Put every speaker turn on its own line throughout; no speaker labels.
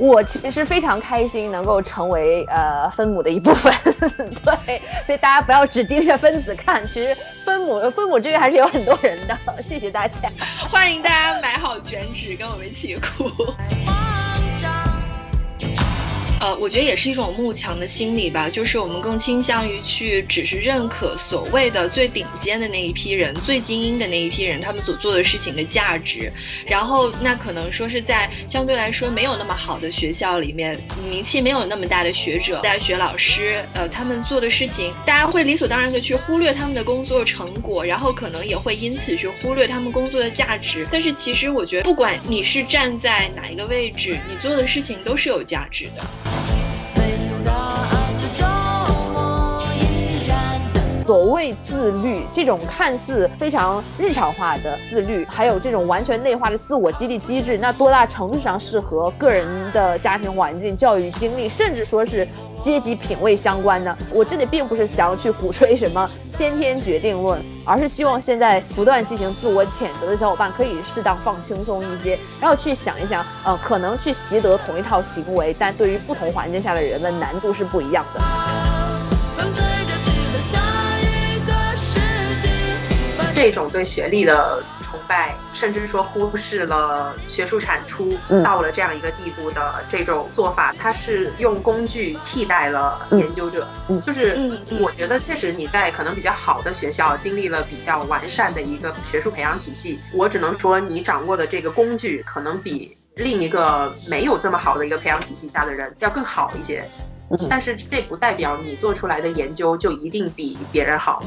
我其实非常开心能够成为呃分母的一部分，对，所以大家不要只盯着分子看，其实分母分母这边还是有很多人的，谢谢大家，
欢迎大家买好卷纸跟我们一起哭。呃，我觉得也是一种慕强的心理吧，就是我们更倾向于去只是认可所谓的最顶尖的那一批人、最精英的那一批人他们所做的事情的价值，然后那可能说是在相对来说没有那么好的学校里面，名气没有那么大的学者、大学老师，呃，他们做的事情，大家会理所当然的去忽略他们的工作成果，然后可能也会因此去忽略他们工作的价值。但是其实我觉得，不管你是站在哪一个位置，你做的事情都是有价值的。
所谓自律，这种看似非常日常化的自律，还有这种完全内化的自我激励机制，那多大程度上是和个人的家庭环境、教育经历，甚至说是阶级品位相关呢？我这里并不是想要去鼓吹什么先天决定论，而是希望现在不断进行自我谴责的小伙伴可以适当放轻松一些，然后去想一想，呃，可能去习得同一套行为，但对于不同环境下的人们，难度是不一样的。
这种对学历的崇拜，甚至说忽视了学术产出，到了这样一个地步的这种做法，它是用工具替代了研究者。就是我觉得确实你在可能比较好的学校经历了比较完善的一个学术培养体系，我只能说你掌握的这个工具可能比另一个没有这么好的一个培养体系下的人要更好一些。但是这不代表你做出来的研究就一定比别人好。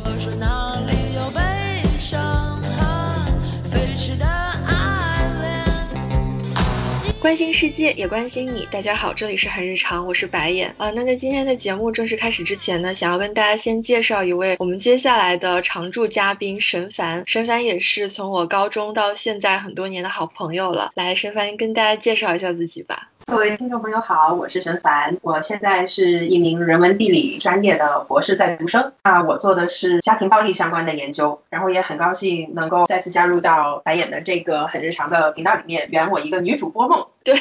关心世界，也关心你。大家好，这里是很日常，我是白眼啊。那在今天的节目正式开始之前呢，想要跟大家先介绍一位我们接下来的常驻嘉宾沈凡。沈凡也是从我高中到现在很多年的好朋友了。来，沈凡跟大家介绍一下自己吧。
各位听众朋友好，我是陈凡，我现在是一名人文地理专业的博士在读生那，我做的是家庭暴力相关的研究，然后也很高兴能够再次加入到白眼的这个很日常的频道里面，圆我一个女主播梦。
对，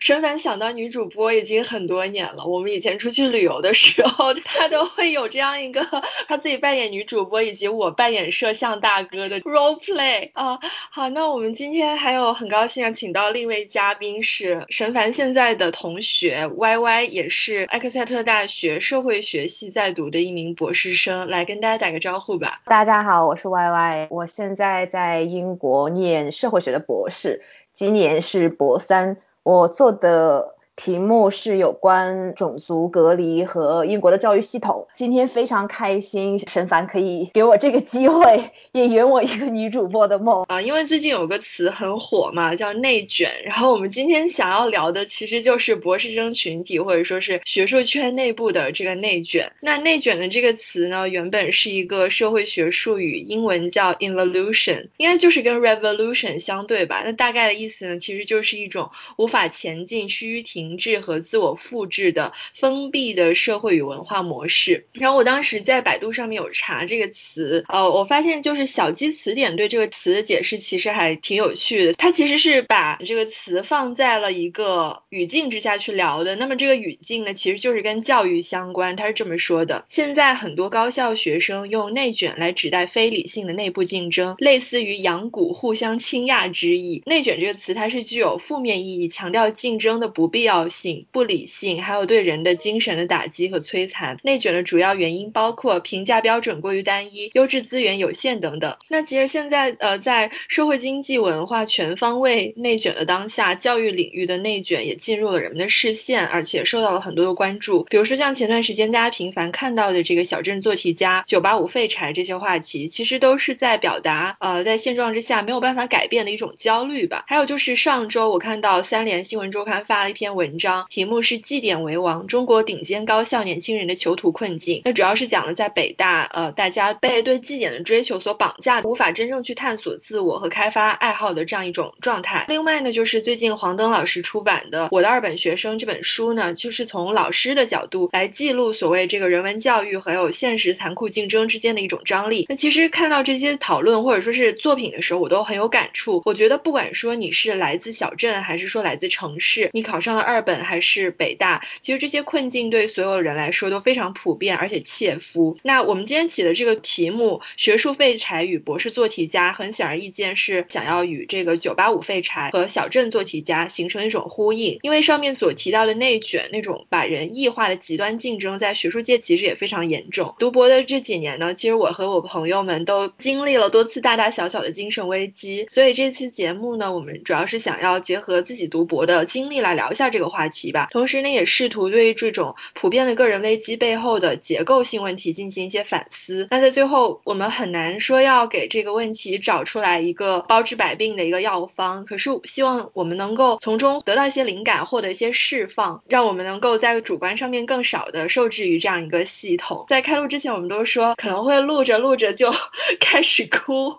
沈凡想当女主播已经很多年了。我们以前出去旅游的时候，他都会有这样一个他自己扮演女主播，以及我扮演摄像大哥的 role play 啊。好，那我们今天还有很高兴啊，请到另一位嘉宾是沈凡现在的同学 Y Y，也是埃克塞特大学社会学系在读的一名博士生，来跟大家打个招呼吧。
大家好，我是 Y Y，我现在在英国念社会学的博士。今年是博三，我做的。题目是有关种族隔离和英国的教育系统。今天非常开心，沈凡可以给我这个机会，也圆我一个女主播的梦
啊！因为最近有个词很火嘛，叫内卷。然后我们今天想要聊的其实就是博士生群体或者说是学术圈内部的这个内卷。那内卷的这个词呢，原本是一个社会学术语，英文叫 involution，应该就是跟 revolution 相对吧？那大概的意思呢，其实就是一种无法前进、趋于停。制和自我复制的封闭的社会与文化模式。然后我当时在百度上面有查这个词，呃，我发现就是小鸡词典对这个词的解释其实还挺有趣的。它其实是把这个词放在了一个语境之下去聊的。那么这个语境呢，其实就是跟教育相关。它是这么说的：现在很多高校学生用内卷来指代非理性的内部竞争，类似于养蛊互相倾轧之意。内卷这个词它是具有负面意义，强调竞争的不必要。性不理性，还有对人的精神的打击和摧残。内卷的主要原因包括评价标准过于单一、优质资源有限等等。那其实现在呃，在社会经济文化全方位内卷的当下，教育领域的内卷也进入了人们的视线，而且受到了很多的关注。比如说像前段时间大家频繁看到的这个小镇做题家、九八五废柴这些话题，其实都是在表达呃，在现状之下没有办法改变的一种焦虑吧。还有就是上周我看到三联新闻周刊发了一篇文。文章题目是绩点为王，中国顶尖高校年轻人的囚徒困境。那主要是讲了在北大，呃，大家被对绩点的追求所绑架，无法真正去探索自我和开发爱好的这样一种状态。另外呢，就是最近黄登老师出版的《我的二本学生》这本书呢，就是从老师的角度来记录所谓这个人文教育还有现实残酷竞争之间的一种张力。那其实看到这些讨论或者说是作品的时候，我都很有感触。我觉得不管说你是来自小镇还是说来自城市，你考上了二。本还是北大，其实这些困境对所有人来说都非常普遍而且切肤。那我们今天起的这个题目“学术废柴与博士做题家”，很显而易见是想要与这个九八五废柴和小镇做题家形成一种呼应。因为上面所提到的内卷那种把人异化的极端竞争，在学术界其实也非常严重。读博的这几年呢，其实我和我朋友们都经历了多次大大小小的精神危机，所以这期节目呢，我们主要是想要结合自己读博的经历来聊一下这个话题吧。同时呢，也试图对这种普遍的个人危机背后的结构性问题进行一些反思。那在最后，我们很难说要给这个问题找出来一个包治百病的一个药方，可是希望我们能够从中得到一些灵感，获得一些释放，让我们能够在主观上面更少的受制于这样一个系统。在开录之前，我们都说可能会录着录着就 开始哭。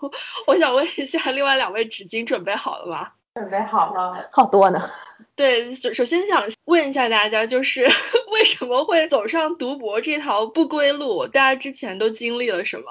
我想问一下，另外两位纸巾准备好了吗？
准备好了，
好多呢。
对，首首先想问一下大家，就是 为什么会走上读博这条不归路？大家之前都经历了什么？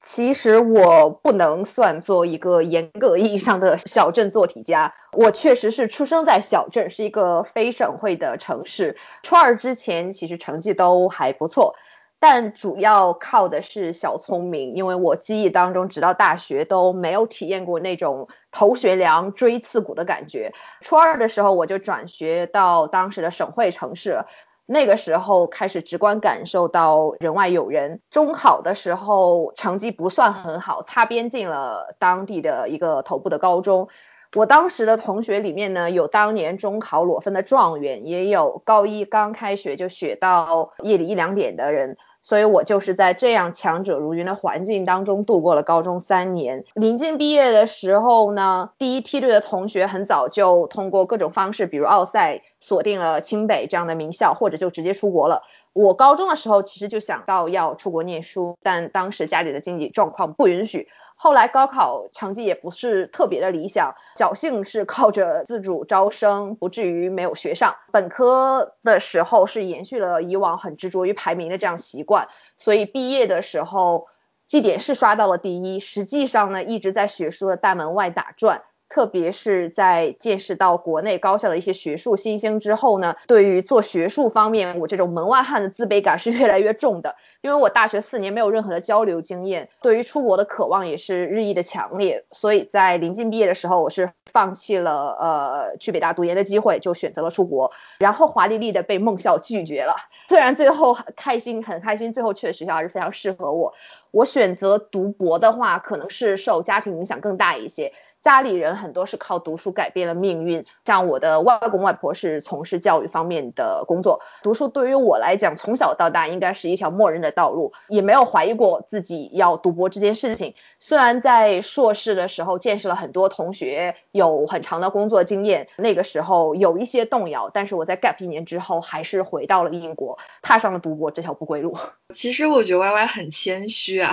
其实我不能算作一个严格意义上的小镇做题家，我确实是出生在小镇，是一个非省会的城市。初二之前，其实成绩都还不错。但主要靠的是小聪明，因为我记忆当中，直到大学都没有体验过那种头悬梁锥刺股的感觉。初二的时候，我就转学到当时的省会城市，那个时候开始直观感受到人外有人。中考的时候成绩不算很好，擦边进了当地的一个头部的高中。我当时的同学里面呢，有当年中考裸分的状元，也有高一刚开学就学到夜里一两点的人。所以我就是在这样强者如云的环境当中度过了高中三年。临近毕业的时候呢，第一梯队的同学很早就通过各种方式，比如奥赛，锁定了清北这样的名校，或者就直接出国了。我高中的时候其实就想到要出国念书，但当时家里的经济状况不允许。后来高考成绩也不是特别的理想，侥幸是靠着自主招生，不至于没有学上。本科的时候是延续了以往很执着于排名的这样习惯，所以毕业的时候绩点是刷到了第一，实际上呢一直在学术的大门外打转。特别是在见识到国内高校的一些学术新星之后呢，对于做学术方面，我这种门外汉的自卑感是越来越重的。因为我大学四年没有任何的交流经验，对于出国的渴望也是日益的强烈。所以在临近毕业的时候，我是放弃了呃去北大读研的机会，就选择了出国，然后华丽丽的被梦校拒绝了。虽然最后开心很开心，最后去的学校还是非常适合我。我选择读博的话，可能是受家庭影响更大一些。家里人很多是靠读书改变了命运，像我的外公外婆是从事教育方面的工作，读书对于我来讲从小到大应该是一条默认的道路，也没有怀疑过自己要读博这件事情。虽然在硕士的时候见识了很多同学有很长的工作经验，那个时候有一些动摇，但是我在 gap 一年之后还是回到了英国，踏上了读博这条不归路。
其实我觉得 Y Y 很谦虚啊，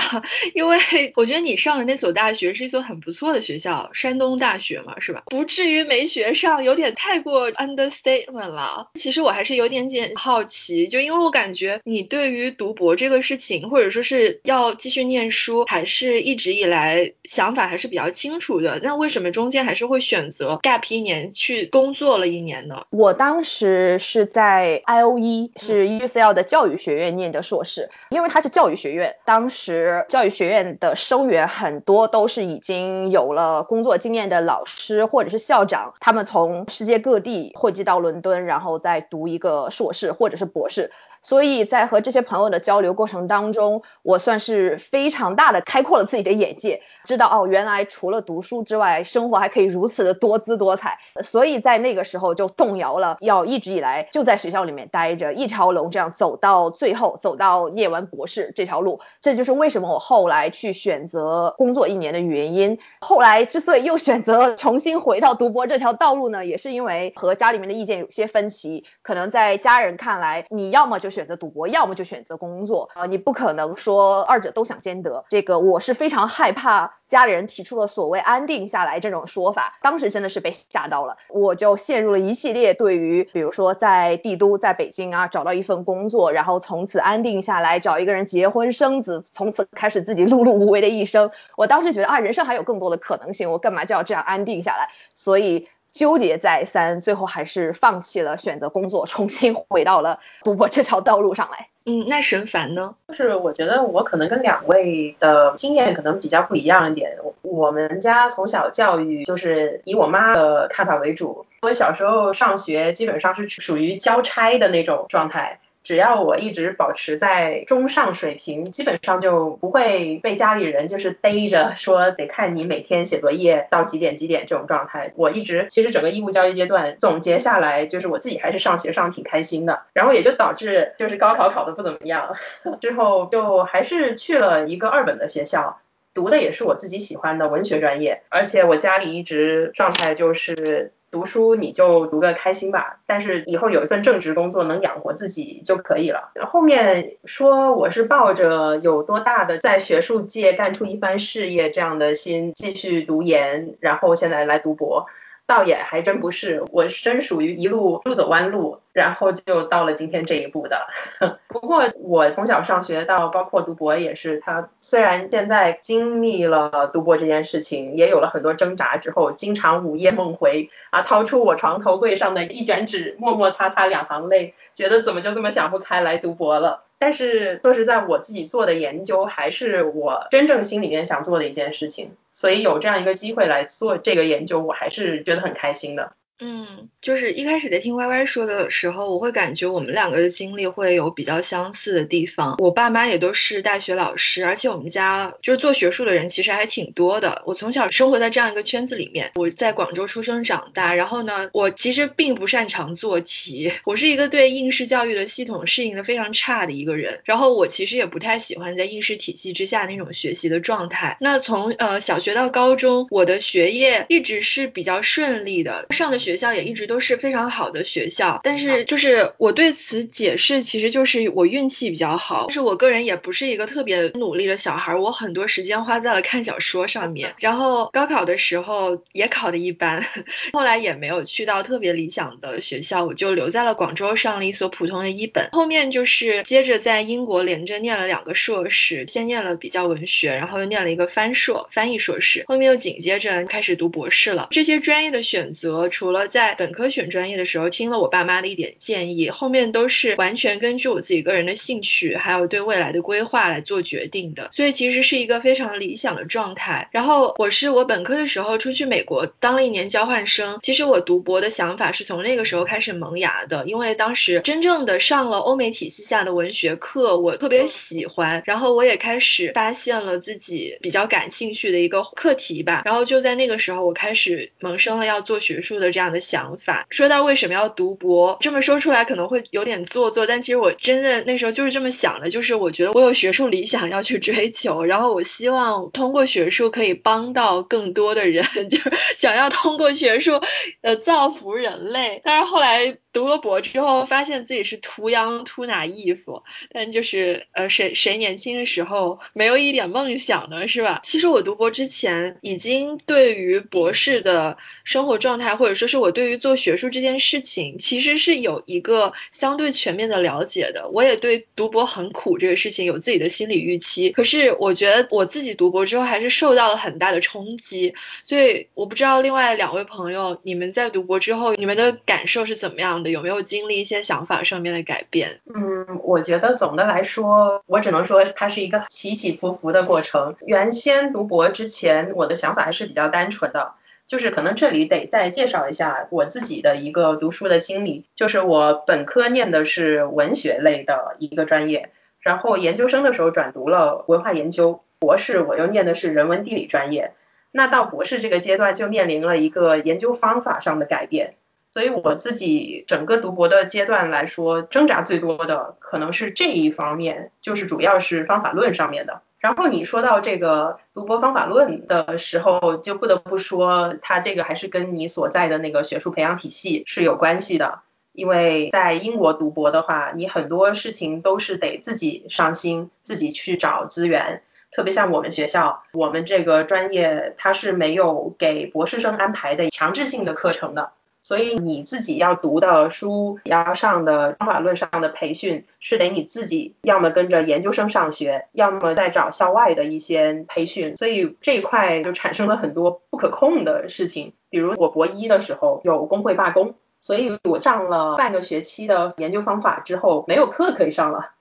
因为我觉得你上的那所大学是一所很不错的学校。山东大学嘛，是吧？不至于没学上，有点太过 understatement 了。其实我还是有点点好奇，就因为我感觉你对于读博这个事情，或者说是要继续念书，还是一直以来想法还是比较清楚的。那为什么中间还是会选择 gap 一年去工作了一年呢？
我当时是在 I O E，是 UCL 的教育学院念的硕士，因为它是教育学院，当时教育学院的生源很多都是已经有了工作。做经验的老师或者是校长，他们从世界各地汇集到伦敦，然后再读一个硕士或者是博士。所以在和这些朋友的交流过程当中，我算是非常大的开阔了自己的眼界，知道哦，原来除了读书之外，生活还可以如此的多姿多彩。所以在那个时候就动摇了要一直以来就在学校里面待着，一条龙这样走到最后，走到念完博士这条路。这就是为什么我后来去选择工作一年的原因。后来之所以又选择重新回到读博这条道路呢，也是因为和家里面的意见有些分歧。可能在家人看来，你要么就选择赌博，要么就选择工作，呃，你不可能说二者都想兼得。这个我是非常害怕家里人提出了所谓安定下来这种说法，当时真的是被吓到了，我就陷入了一系列对于，比如说在帝都，在北京啊，找到一份工作，然后从此安定下来，找一个人结婚生子，从此开始自己碌碌无为的一生。我当时觉得啊，人生还有更多的可能性，我干嘛就要这样安定下来？所以。纠结再三，最后还是放弃了选择工作，重新回到了读博这条道路上来。
嗯，那神烦呢？
就是我觉得我可能跟两位的经验可能比较不一样一点。我们家从小教育就是以我妈的看法为主，我小时候上学基本上是属于交差的那种状态。只要我一直保持在中上水平，基本上就不会被家里人就是逮着说得看你每天写作业到几点几点这种状态。我一直其实整个义务教育阶段总结下来，就是我自己还是上学上挺开心的，然后也就导致就是高考考得不怎么样，之后就还是去了一个二本的学校，读的也是我自己喜欢的文学专业，而且我家里一直状态就是。读书你就读个开心吧，但是以后有一份正职工作能养活自己就可以了。后面说我是抱着有多大的在学术界干出一番事业这样的心继续读研，然后现在来读博。倒也还真不是，我真属于一路路走弯路，然后就到了今天这一步的。不过我从小上学到包括读博也是，他虽然现在经历了读博这件事情，也有了很多挣扎之后，经常午夜梦回啊，掏出我床头柜上的一卷纸，默默擦擦两行泪，觉得怎么就这么想不开来读博了。但是说实在，我自己做的研究还是我真正心里面想做的一件事情，所以有这样一个机会来做这个研究，我还是觉得很开心的。
嗯，就是一开始在听 Y Y 说的时候，我会感觉我们两个的经历会有比较相似的地方。我爸妈也都是大学老师，而且我们家就是做学术的人其实还挺多的。我从小生活在这样一个圈子里面，我在广州出生长大。然后呢，我其实并不擅长做题，我是一个对应试教育的系统适应的非常差的一个人。然后我其实也不太喜欢在应试体系之下那种学习的状态。那从呃小学到高中，我的学业一直是比较顺利的，上的学。学校也一直都是非常好的学校，但是就是我对此解释，其实就是我运气比较好。但是我个人也不是一个特别努力的小孩，我很多时间花在了看小说上面。然后高考的时候也考的一般，后来也没有去到特别理想的学校，我就留在了广州上了一所普通的一本。后面就是接着在英国连着念了两个硕士，先念了比较文学，然后又念了一个翻硕翻译硕士，后面又紧接着开始读博士了。这些专业的选择，除了在本科选专业的时候，听了我爸妈的一点建议，后面都是完全根据我自己个人的兴趣，还有对未来的规划来做决定的，所以其实是一个非常理想的状态。然后我是我本科的时候出去美国当了一年交换生，其实我读博的想法是从那个时候开始萌芽的，因为当时真正的上了欧美体系下的文学课，我特别喜欢，然后我也开始发现了自己比较感兴趣的一个课题吧，然后就在那个时候，我开始萌生了要做学术的这样。的想法，说到为什么要读博，这么说出来可能会有点做作，但其实我真的那时候就是这么想的，就是我觉得我有学术理想要去追求，然后我希望通过学术可以帮到更多的人，就是想要通过学术呃造福人类，但是后来。读了博之后，发现自己是图央图哪衣服，但就是呃，谁谁年轻的时候没有一点梦想呢，是吧？其实我读博之前，已经对于博士的生活状态，或者说是我对于做学术这件事情，其实是有一个相对全面的了解的。我也对读博很苦这个事情有自己的心理预期。可是我觉得我自己读博之后，还是受到了很大的冲击。所以我不知道另外两位朋友，你们在读博之后，你们的感受是怎么样的？有没有经历一些想法上面的改变？
嗯，我觉得总的来说，我只能说它是一个起起伏伏的过程。原先读博之前，我的想法还是比较单纯的，就是可能这里得再介绍一下我自己的一个读书的经历。就是我本科念的是文学类的一个专业，然后研究生的时候转读了文化研究，博士我又念的是人文地理专业。那到博士这个阶段，就面临了一个研究方法上的改变。所以我自己整个读博的阶段来说，挣扎最多的可能是这一方面，就是主要是方法论上面的。然后你说到这个读博方法论的时候，就不得不说，它这个还是跟你所在的那个学术培养体系是有关系的。因为在英国读博的话，你很多事情都是得自己上心，自己去找资源。特别像我们学校，我们这个专业它是没有给博士生安排的强制性的课程的。所以你自己要读的书，要上的方法论上的培训，是得你自己要么跟着研究生上学，要么再找校外的一些培训。所以这一块就产生了很多不可控的事情，比如我博一的时候有工会罢工，所以我上了半个学期的研究方法之后，没有课可以上了。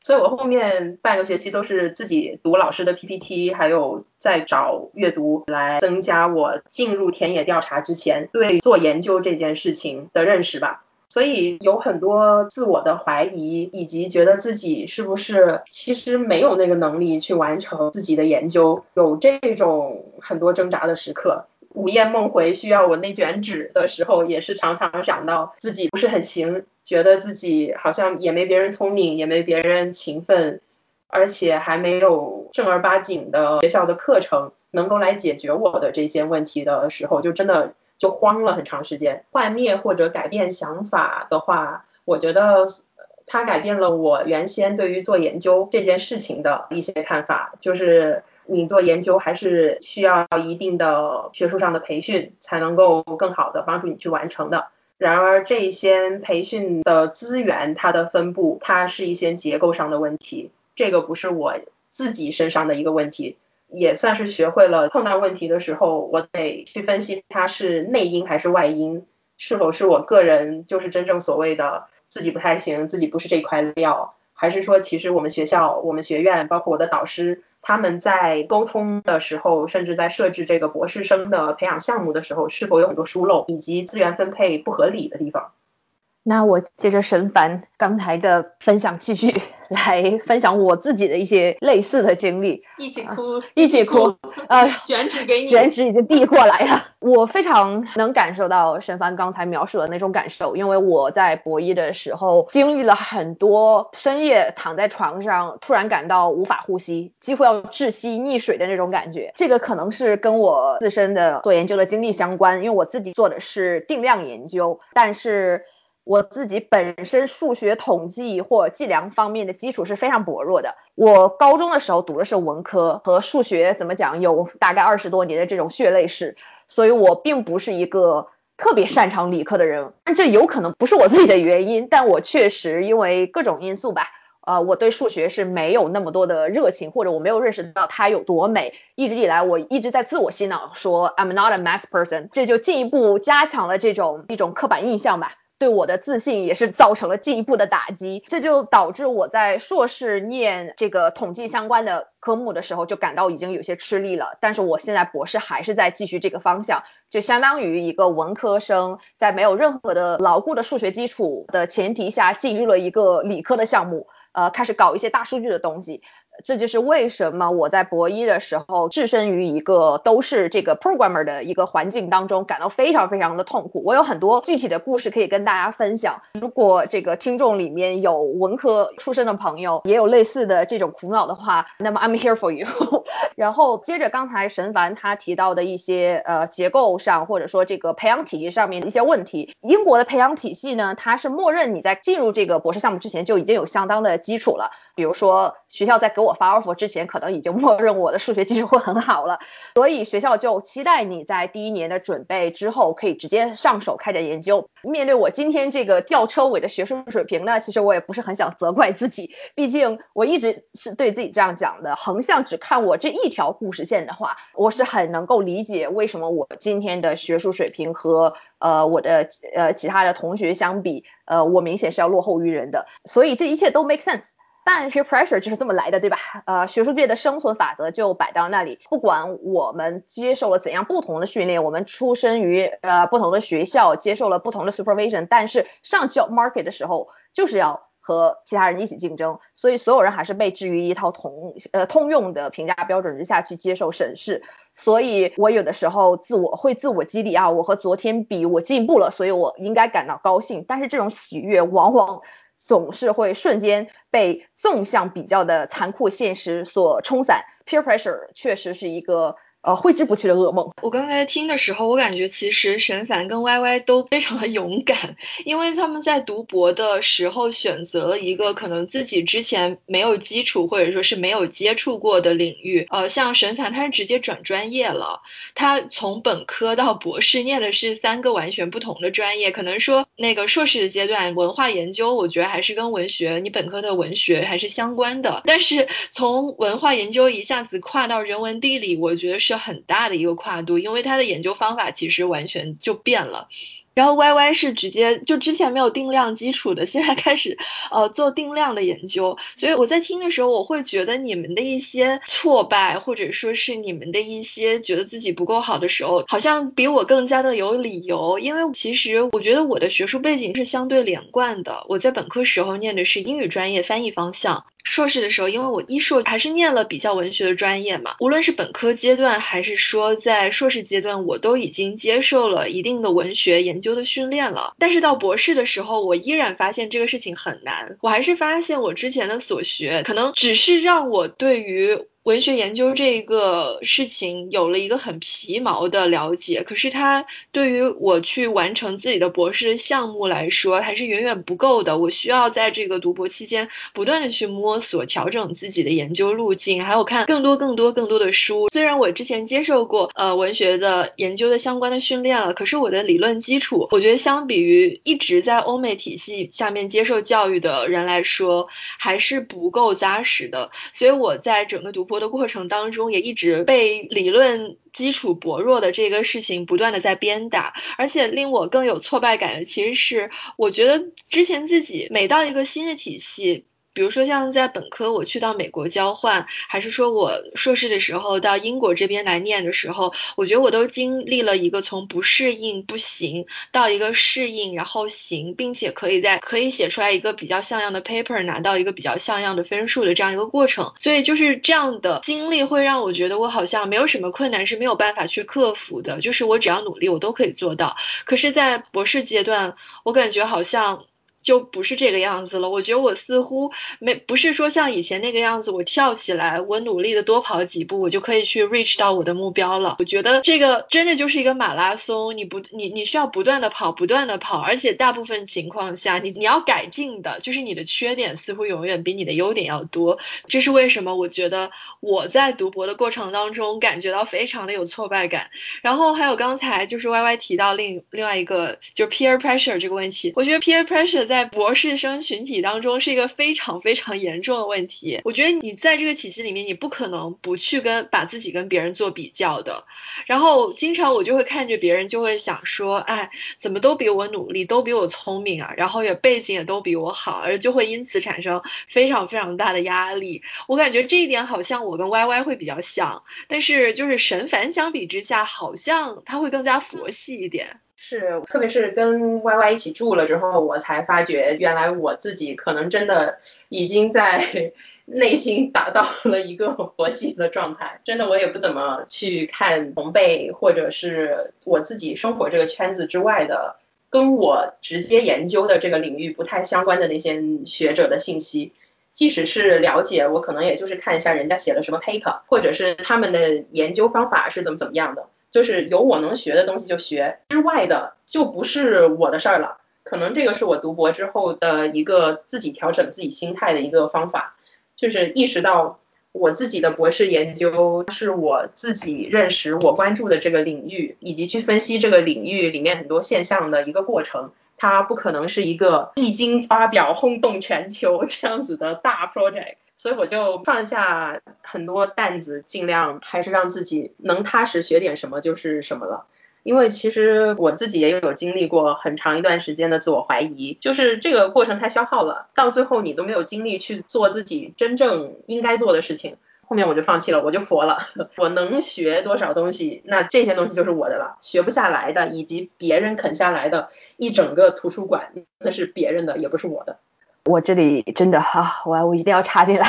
所以我后面半个学期都是自己读老师的 PPT，还有在找阅读来增加我进入田野调查之前对做研究这件事情的认识吧。所以有很多自我的怀疑，以及觉得自己是不是其实没有那个能力去完成自己的研究，有这种很多挣扎的时刻。午夜梦回需要我那卷纸的时候，也是常常想到自己不是很行，觉得自己好像也没别人聪明，也没别人勤奋，而且还没有正儿八经的学校的课程能够来解决我的这些问题的时候，就真的就慌了很长时间。幻灭或者改变想法的话，我觉得它改变了我原先对于做研究这件事情的一些看法，就是。你做研究还是需要一定的学术上的培训，才能够更好的帮助你去完成的。然而，这些培训的资源，它的分布，它是一些结构上的问题。这个不是我自己身上的一个问题，也算是学会了碰到问题的时候，我得去分析它是内因还是外因，是否是我个人就是真正所谓的自己不太行，自己不是这块料，还是说其实我们学校、我们学院，包括我的导师。他们在沟通的时候，甚至在设置这个博士生的培养项目的时候，是否有很多疏漏，以及资源分配不合理的地方？
那我接着沈凡刚才的分享继续。来分享我自己的一些类似的经历，
一起哭，
一起哭，
呃，卷纸给你，
卷纸已经递过来了。我非常能感受到沈凡刚才描述的那种感受，因为我在博一的时候经历了很多深夜躺在床上，突然感到无法呼吸，几乎要窒息溺水的那种感觉。这个可能是跟我自身的做研究的经历相关，因为我自己做的是定量研究，但是。我自己本身数学统计或计量方面的基础是非常薄弱的。我高中的时候读的是文科，和数学怎么讲有大概二十多年的这种血泪史，所以我并不是一个特别擅长理科的人。但这有可能不是我自己的原因，但我确实因为各种因素吧，呃，我对数学是没有那么多的热情，或者我没有认识到它有多美。一直以来，我一直在自我洗脑说 I'm not a math person，这就进一步加强了这种一种刻板印象吧。对我的自信也是造成了进一步的打击，这就导致我在硕士念这个统计相关的科目的时候，就感到已经有些吃力了。但是我现在博士还是在继续这个方向，就相当于一个文科生在没有任何的牢固的数学基础的前提下，进入了一个理科的项目，呃，开始搞一些大数据的东西。这就是为什么我在博一的时候置身于一个都是这个 programmer 的一个环境当中，感到非常非常的痛苦。我有很多具体的故事可以跟大家分享。如果这个听众里面有文科出身的朋友，也有类似的这种苦恼的话，那么 I'm here for you。然后接着刚才神凡他提到的一些呃结构上或者说这个培养体系上面的一些问题，英国的培养体系呢，它是默认你在进入这个博士项目之前就已经有相当的基础了，比如说学校在给我。我发 offer 之前，可能已经默认我的数学基础会很好了，所以学校就期待你在第一年的准备之后，可以直接上手开展研究。面对我今天这个吊车尾的学术水平呢，其实我也不是很想责怪自己，毕竟我一直是对自己这样讲的：横向只看我这一条故事线的话，我是很能够理解为什么我今天的学术水平和呃我的呃其他的同学相比，呃我明显是要落后于人的。所以这一切都 make sense。但 peer pressure 就是这么来的，对吧？呃，学术界的生存法则就摆到那里，不管我们接受了怎样不同的训练，我们出生于呃不同的学校，接受了不同的 supervision，但是上 job market 的时候就是要和其他人一起竞争，所以所有人还是被置于一套同呃通用的评价标准之下去接受审视。所以我有的时候自我会自我激励啊，我和昨天比我进步了，所以我应该感到高兴。但是这种喜悦往往。总是会瞬间被纵向比较的残酷现实所冲散。Peer pressure 确实是一个呃挥之不去的噩梦。
我刚才听的时候，我感觉其实沈凡跟 Y Y 都非常的勇敢，因为他们在读博的时候选择了一个可能自己之前没有基础或者说是没有接触过的领域。呃，像沈凡他是直接转专业了，他从本科到博士念的是三个完全不同的专业。可能说那个硕士的阶段文化研究，我觉得还是跟文学你本科的文学还是相关的，但是从文化研究一下子跨到人文地理，我觉得是是很大的一个跨度，因为他的研究方法其实完全就变了。然后 Y Y 是直接就之前没有定量基础的，现在开始呃做定量的研究，所以我在听的时候，我会觉得你们的一些挫败，或者说是你们的一些觉得自己不够好的时候，好像比我更加的有理由，因为其实我觉得我的学术背景是相对连贯的，我在本科时候念的是英语专业翻译方向。硕士的时候，因为我一硕还是念了比较文学的专业嘛，无论是本科阶段还是说在硕士阶段，我都已经接受了一定的文学研究的训练了。但是到博士的时候，我依然发现这个事情很难。我还是发现我之前的所学，可能只是让我对于。文学研究这个事情有了一个很皮毛的了解，可是它对于我去完成自己的博士项目来说还是远远不够的。我需要在这个读博期间不断的去摸索、调整自己的研究路径，还有看更多、更多、更多的书。虽然我之前接受过呃文学的研究的相关的训练了，可是我的理论基础，我觉得相比于一直在欧美体系下面接受教育的人来说，还是不够扎实的。所以我在整个读博。的过程当中，也一直被理论基础薄弱的这个事情不断的在鞭打，而且令我更有挫败感的，其实是我觉得之前自己每到一个新的体系。比如说像在本科我去到美国交换，还是说我硕士的时候到英国这边来念的时候，我觉得我都经历了一个从不适应不行到一个适应然后行，并且可以在可以写出来一个比较像样的 paper，拿到一个比较像样的分数的这样一个过程。所以就是这样的经历会让我觉得我好像没有什么困难是没有办法去克服的，就是我只要努力我都可以做到。可是，在博士阶段，我感觉好像。就不是这个样子了。我觉得我似乎没不是说像以前那个样子，我跳起来，我努力的多跑几步，我就可以去 reach 到我的目标了。我觉得这个真的就是一个马拉松，你不你你需要不断的跑，不断的跑，而且大部分情况下，你你要改进的，就是你的缺点似乎永远比你的优点要多。这是为什么？我觉得我在读博的过程当中感觉到非常的有挫败感。然后还有刚才就是 Y Y 提到另另外一个就是 peer pressure 这个问题，我觉得 peer pressure 在博士生群体当中是一个非常非常严重的问题。我觉得你在这个体系里面，你不可能不去跟把自己跟别人做比较的。然后经常我就会看着别人，就会想说，哎，怎么都比我努力，都比我聪明啊，然后也背景也都比我好，而就会因此产生非常非常大的压力。我感觉这一点好像我跟 Y Y 会比较像，但是就是神凡相比之下，好像他会更加佛系一点。
是，特别是跟 Y Y 一起住了之后，我才发觉原来我自己可能真的已经在 内心达到了一个佛系的状态。真的，我也不怎么去看同辈或者是我自己生活这个圈子之外的，跟我直接研究的这个领域不太相关的那些学者的信息。即使是了解，我可能也就是看一下人家写了什么 paper，或者是他们的研究方法是怎么怎么样的。就是有我能学的东西就学，之外的就不是我的事儿了。可能这个是我读博之后的一个自己调整自己心态的一个方法，就是意识到我自己的博士研究是我自己认识我关注的这个领域，以及去分析这个领域里面很多现象的一个过程。它不可能是一个一经发表轰动全球这样子的大 project。所以我就放下很多担子，尽量还是让自己能踏实学点什么就是什么了。因为其实我自己也有经历过很长一段时间的自我怀疑，就是这个过程太消耗了，到最后你都没有精力去做自己真正应该做的事情。后面我就放弃了，我就佛了。我能学多少东西，那这些东西就是我的了。学不下来的，以及别人啃下来的一整个图书馆，那是别人的，也不是我的。
我这里真的哈，我我一定要插进来，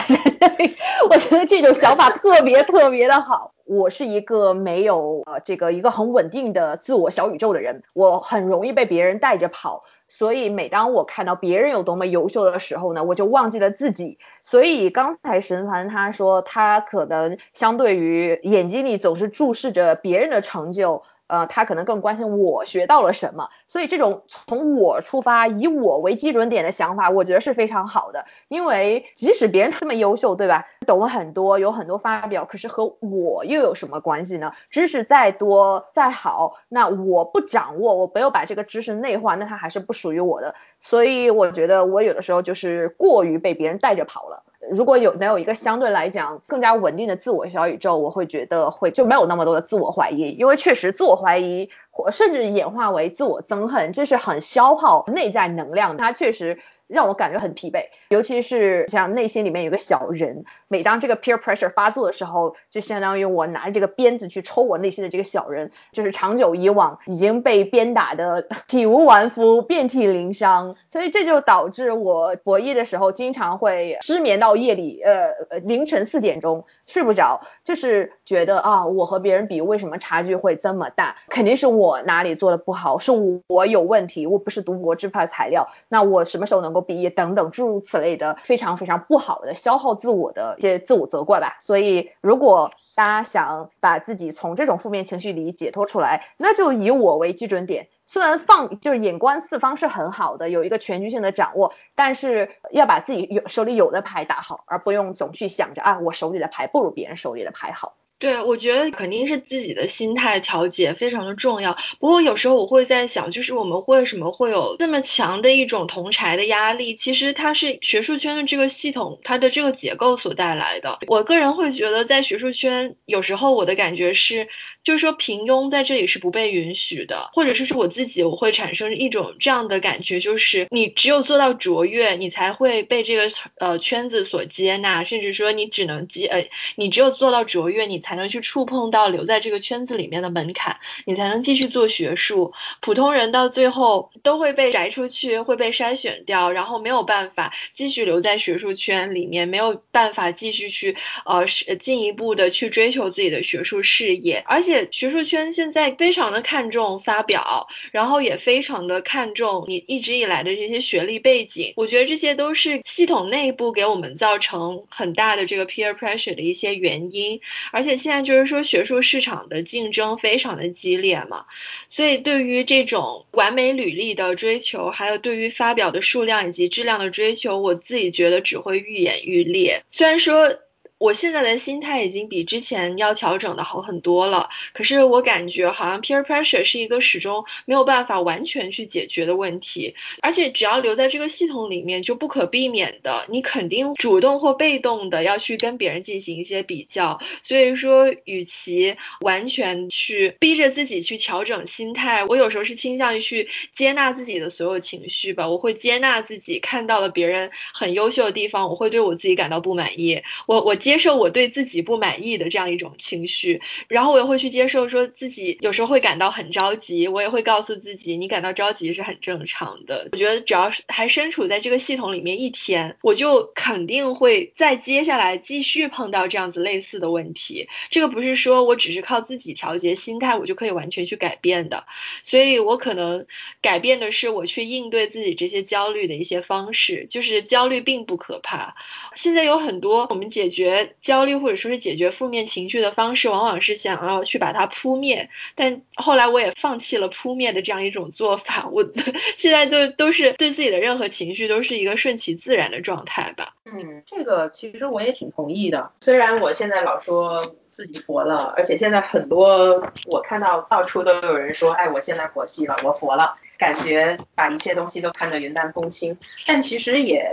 我觉得这种想法特别特别的好。我是一个没有呃这个一个很稳定的自我小宇宙的人，我很容易被别人带着跑。所以每当我看到别人有多么优秀的时候呢，我就忘记了自己。所以刚才神凡他说，他可能相对于眼睛里总是注视着别人的成就。呃，他可能更关心我学到了什么，所以这种从我出发，以我为基准点的想法，我觉得是非常好的。因为即使别人这么优秀，对吧？懂了很多，有很多发表，可是和我又有什么关系呢？知识再多再好，那我不掌握，我没有把这个知识内化，那它还是不属于我的。所以我觉得我有的时候就是过于被别人带着跑了。如果有能有一个相对来讲更加稳定的自我小宇宙，我会觉得会就没有那么多的自我怀疑，因为确实自我怀疑或甚至演化为自我憎恨，这是很消耗内在能量，它确实。让我感觉很疲惫，尤其是像内心里面有个小人，每当这个 peer pressure 发作的时候，就相当于我拿着这个鞭子去抽我内心的这个小人，就是长久以往已经被鞭打的 体无完肤、遍体鳞伤，所以这就导致我博弈的时候经常会失眠到夜里，呃，凌晨四点钟睡不着，就是觉得啊，我和别人比，为什么差距会这么大？肯定是我哪里做的不好，是我有问题，我不是读博之派材料，那我什么时候能够？毕业等等诸如此类的非常非常不好的消耗自我的一些自我责怪吧。所以如果大家想把自己从这种负面情绪里解脱出来，那就以我为基准点。虽然放就是眼观四方是很好的，有一个全局性的掌握，但是要把自己有手里有的牌打好，而不用总去想着啊我手里的牌不如别人手里的牌好。
对，我觉得肯定是自己的心态调节非常的重要。不过有时候我会在想，就是我们为什么会有这么强的一种同柴的压力？其实它是学术圈的这个系统，它的这个结构所带来的。我个人会觉得，在学术圈，有时候我的感觉是，就是说平庸在这里是不被允许的，或者说是我自己，我会产生一种这样的感觉，就是你只有做到卓越，你才会被这个呃圈子所接纳，甚至说你只能接呃，你只有做到卓越，你才。才能去触碰到留在这个圈子里面的门槛，你才能继续做学术。普通人到最后都会被摘出去，会被筛选掉，然后没有办法继续留在学术圈里面，没有办法继续去呃进一步的去追求自己的学术事业。而且学术圈现在非常的看重发表，然后也非常的看重你一直以来的这些学历背景。我觉得这些都是系统内部给我们造成很大的这个 peer pressure 的一些原因，而且。现在就是说，学术市场的竞争非常的激烈嘛，所以对于这种完美履历的追求，还有对于发表的数量以及质量的追求，我自己觉得只会愈演愈烈。虽然说。我现在的心态已经比之前要调整的好很多了，可是我感觉好像 peer pressure 是一个始终没有办法完全去解决的问题，而且只要留在这个系统里面，就不可避免的，你肯定主动或被动的要去跟别人进行一些比较。所以说，与其完全去逼着自己去调整心态，我有时候是倾向于去接纳自己的所有情绪吧。我会接纳自己看到了别人很优秀的地方，我会对我自己感到不满意。我我。接接受我对自己不满意的这样一种情绪，然后我也会去接受，说自己有时候会感到很着急，我也会告诉自己，你感到着急是很正常的。我觉得只要是还身处在这个系统里面一天，我就肯定会在接下来继续碰到这样子类似的问题。这个不是说我只是靠自己调节心态，我就可以完全去改变的。所以我可能改变的是我去应对自己这些焦虑的一些方式。就是焦虑并不可怕，现在有很多我们解决。焦虑或者说是解决负面情绪的方式，往往是想要去把它扑灭。但后来我也放弃了扑灭的这样一种做法。我 现在都都是对自己的任何情绪都是一个顺其自然的状态吧。
嗯，这个其实我也挺同意的。虽然我现在老说自己佛了，而且现在很多我看到到处都有人说，哎，我现在佛系了，我佛了，感觉把一切东西都看得云淡风轻。但其实也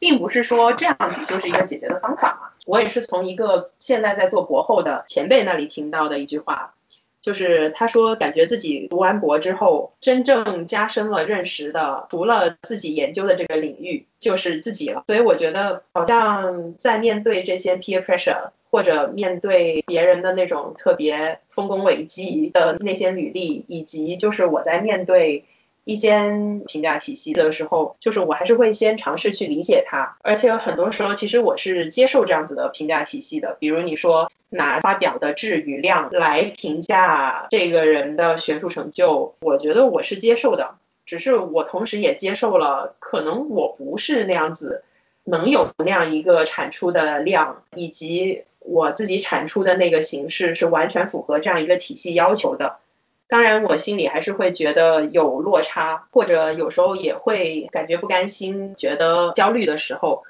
并不是说这样子就是一个解决的方法嘛。我也是从一个现在在做博后的前辈那里听到的一句话，就是他说感觉自己读完博之后，真正加深了认识的，除了自己研究的这个领域，就是自己了。所以我觉得好像在面对这些 peer pressure，或者面对别人的那种特别丰功伟绩的那些履历，以及就是我在面对。一些评价体系的时候，就是我还是会先尝试去理解它，而且很多时候其实我是接受这样子的评价体系的。比如你说拿发表的质与量来评价这个人的学术成就，我觉得我是接受的。只是我同时也接受了，可能我不是那样子能有那样一个产出的量，以及我自己产出的那个形式是完全符合这样一个体系要求的。当然，我心里还是会觉得有落差，或者有时候也会感觉不甘心、觉得焦虑的时候。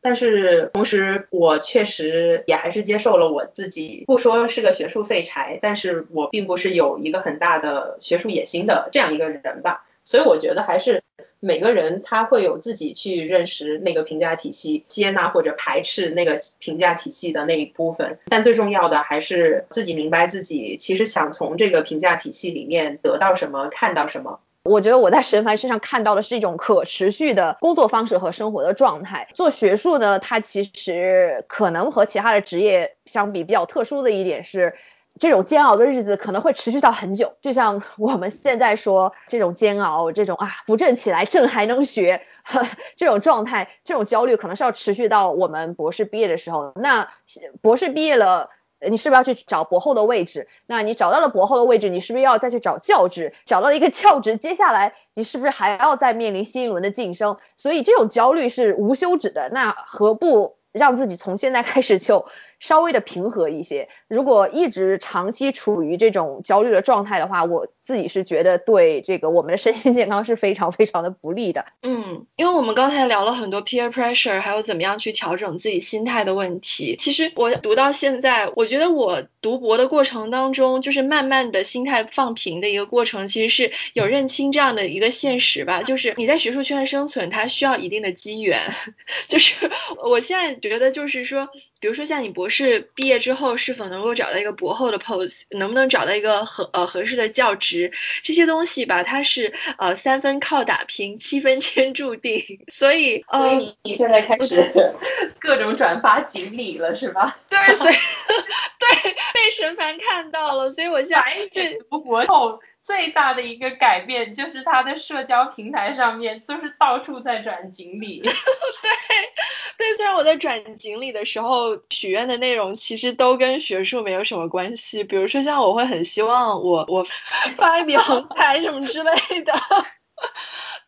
但是同时，我确实也还是接受了我自己，不说是个学术废柴，但是我并不是有一个很大的学术野心的这样一个人吧。所以我觉得还是每个人他会有自己去认识那个评价体系、接纳或者排斥那个评价体系的那一部分。但最重要的还是自己明白自己其实想从这个评价体系里面得到什么、看到什么。
我觉得我在沈凡身上看到的是一种可持续的工作方式和生活的状态。做学术呢，它其实可能和其他的职业相比比较特殊的一点是，这种煎熬的日子可能会持续到很久。就像 我们现在说这种煎熬，这种啊扶正起来，朕还能学，这种状态，这种焦虑可能是要持续到我们博士毕业的时候。那博士毕业了。你是不是要去找博后的位置？那你找到了博后的位置，你是不是要再去找教职？找到了一个教职，接下来你是不是还要再面临新一轮的晋升？所以这种焦虑是无休止的。那何不让自己从现在开始就稍微的平和一些？如果一直长期处于这种焦虑的状态的话，我。自己是觉得对这个我们的身心健康是非常非常的不利的。
嗯，因为我们刚才聊了很多 peer pressure，还有怎么样去调整自己心态的问题。其实我读到现在，我觉得我读博的过程当中，就是慢慢的心态放平的一个过程，其实是有认清这样的一个现实吧，就是你在学术圈生存，它需要一定的机缘。就是我现在觉得，就是说，比如说像你博士毕业之后，是否能够找到一个博后的 post，能不能找到一个合呃合适的教职？这些东西吧，它是呃三分靠打拼，七分天注定，所以
所以你现在开始 各种转发锦鲤了是吧？
对，所以对被神凡看到了，所以我现在
对读博后最大的一个改变就是他的社交平台上面都是到处在转锦鲤。对。
对，虽然我在转锦鲤的时候许愿的内容其实都跟学术没有什么关系，比如说像我会很希望我我发一笔横财什么之类的。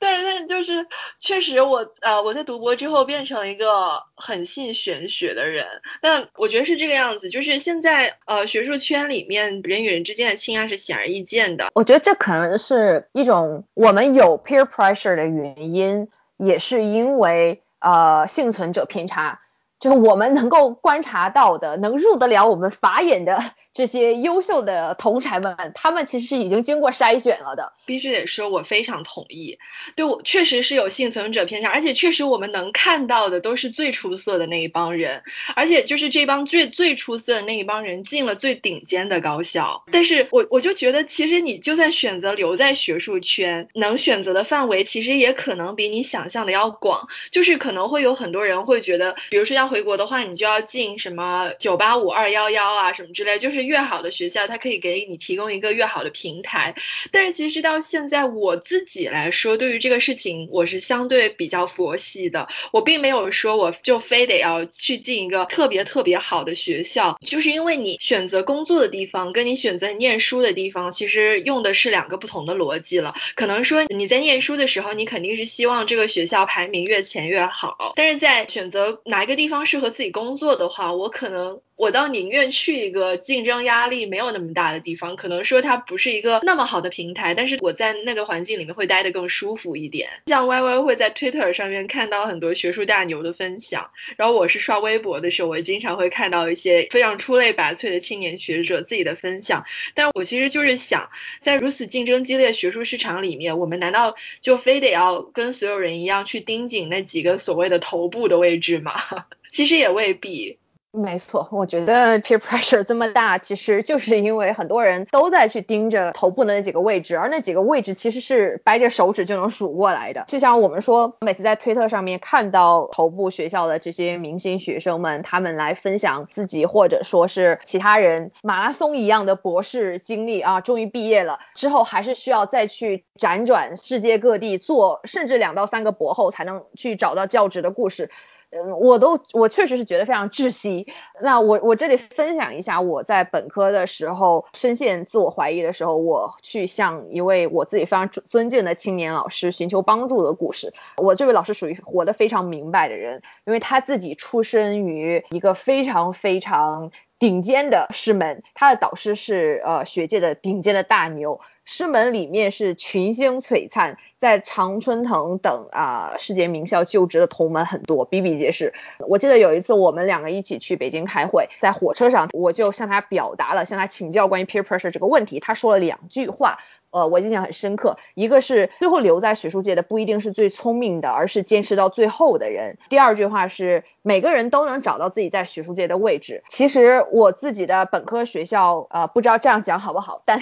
对，但就是确实我呃我在读博之后变成了一个很信玄学的人。但我觉得是这个样子，就是现在呃学术圈里面人与人之间的亲爱是显而易见的。
我觉得这可能是一种我们有 peer pressure 的原因，也是因为。呃，幸存者偏差，就是我们能够观察到的，能入得了我们法眼的。这些优秀的同才们，他们其实是已经经过筛选了的。
必须得说，我非常同意。对我确实是有幸存者偏差，而且确实我们能看到的都是最出色的那一帮人，而且就是这帮最最出色的那一帮人进了最顶尖的高校。但是我我就觉得，其实你就算选择留在学术圈，能选择的范围其实也可能比你想象的要广。就是可能会有很多人会觉得，比如说要回国的话，你就要进什么九八五二幺幺啊什么之类，就是。越好的学校，它可以给你提供一个越好的平台。但是其实到现在，我自己来说，对于这个事情，我是相对比较佛系的。我并没有说我就非得要去进一个特别特别好的学校，就是因为你选择工作的地方，跟你选择念书的地方，其实用的是两个不同的逻辑了。可能说你在念书的时候，你肯定是希望这个学校排名越前越好。但是在选择哪一个地方适合自己工作的话，我可能。我倒宁愿去一个竞争压力没有那么大的地方，可能说它不是一个那么好的平台，但是我在那个环境里面会待得更舒服一点。像 Y Y 会在 Twitter 上面看到很多学术大牛的分享，然后我是刷微博的时候，我经常会看到一些非常出类拔萃的青年学者自己的分享。但我其实就是想，在如此竞争激烈学术市场里面，我们难道就非得要跟所有人一样去盯紧那几个所谓的头部的位置吗？其实也未必。
没错，我觉得 peer pressure 这么大，其实就是因为很多人都在去盯着头部的那几个位置，而那几个位置其实是掰着手指就能数过来的。就像我们说，每次在推特上面看到头部学校的这些明星学生们，他们来分享自己或者说是其他人马拉松一样的博士经历啊，终于毕业了之后，还是需要再去辗转世界各地做，甚至两到三个博后才能去找到教职的故事。嗯，我都我确实是觉得非常窒息。那我我这里分享一下我在本科的时候深陷自我怀疑的时候，我去向一位我自己非常尊敬的青年老师寻求帮助的故事。我这位老师属于活得非常明白的人，因为他自己出身于一个非常非常顶尖的师门，他的导师是呃学界的顶尖的大牛。师门里面是群星璀璨，在常春藤等啊世界名校就职的同门很多，比比皆是。我记得有一次我们两个一起去北京开会，在火车上我就向他表达了，向他请教关于 peer pressure 这个问题，他说了两句话。呃，我印象很深刻。一个是最后留在学术界的不一定是最聪明的，而是坚持到最后的人。第二句话是每个人都能找到自己在学术界的位置。其实我自己的本科学校，呃，不知道这样讲好不好，但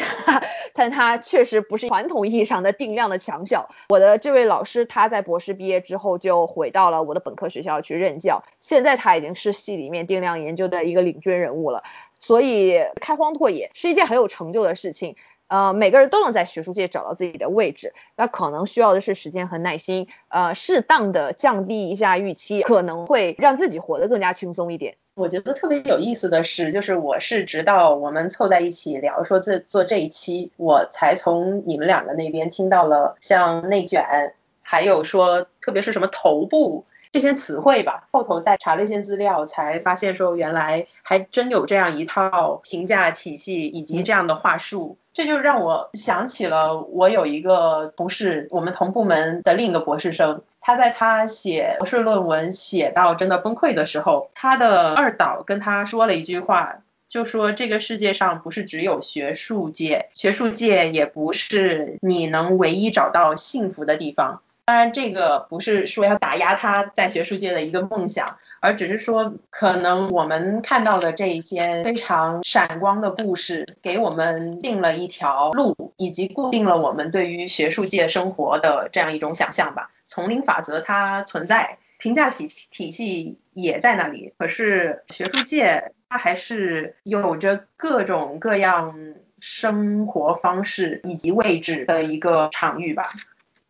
但他确实不是传统意义上的定量的强校。我的这位老师他在博士毕业之后就回到了我的本科学校去任教，现在他已经是系里面定量研究的一个领军人物了。所以开荒拓野是一件很有成就的事情。呃，每个人都能在学术界找到自己的位置，那可能需要的是时间和耐心，呃，适当的降低一下预期，可能会让自己活得更加轻松一点。
我觉得特别有意思的是，就是我是直到我们凑在一起聊说这做这一期，我才从你们两个那边听到了像内卷，还有说特别是什么头部。这些词汇吧，后头再查了一些资料，才发现说原来还真有这样一套评价体系以及这样的话术，这就让我想起了我有一个同事，我们同部门的另一个博士生，他在他写博士论文写到真的崩溃的时候，他的二导跟他说了一句话，就说这个世界上不是只有学术界，学术界也不是你能唯一找到幸福的地方。当然，这个不是说要打压他在学术界的一个梦想，而只是说，可能我们看到的这一些非常闪光的故事，给我们定了一条路，以及固定了我们对于学术界生活的这样一种想象吧。丛林法则它存在，评价体体系也在那里，可是学术界它还是有着各种各样生活方式以及位置的一个场域吧。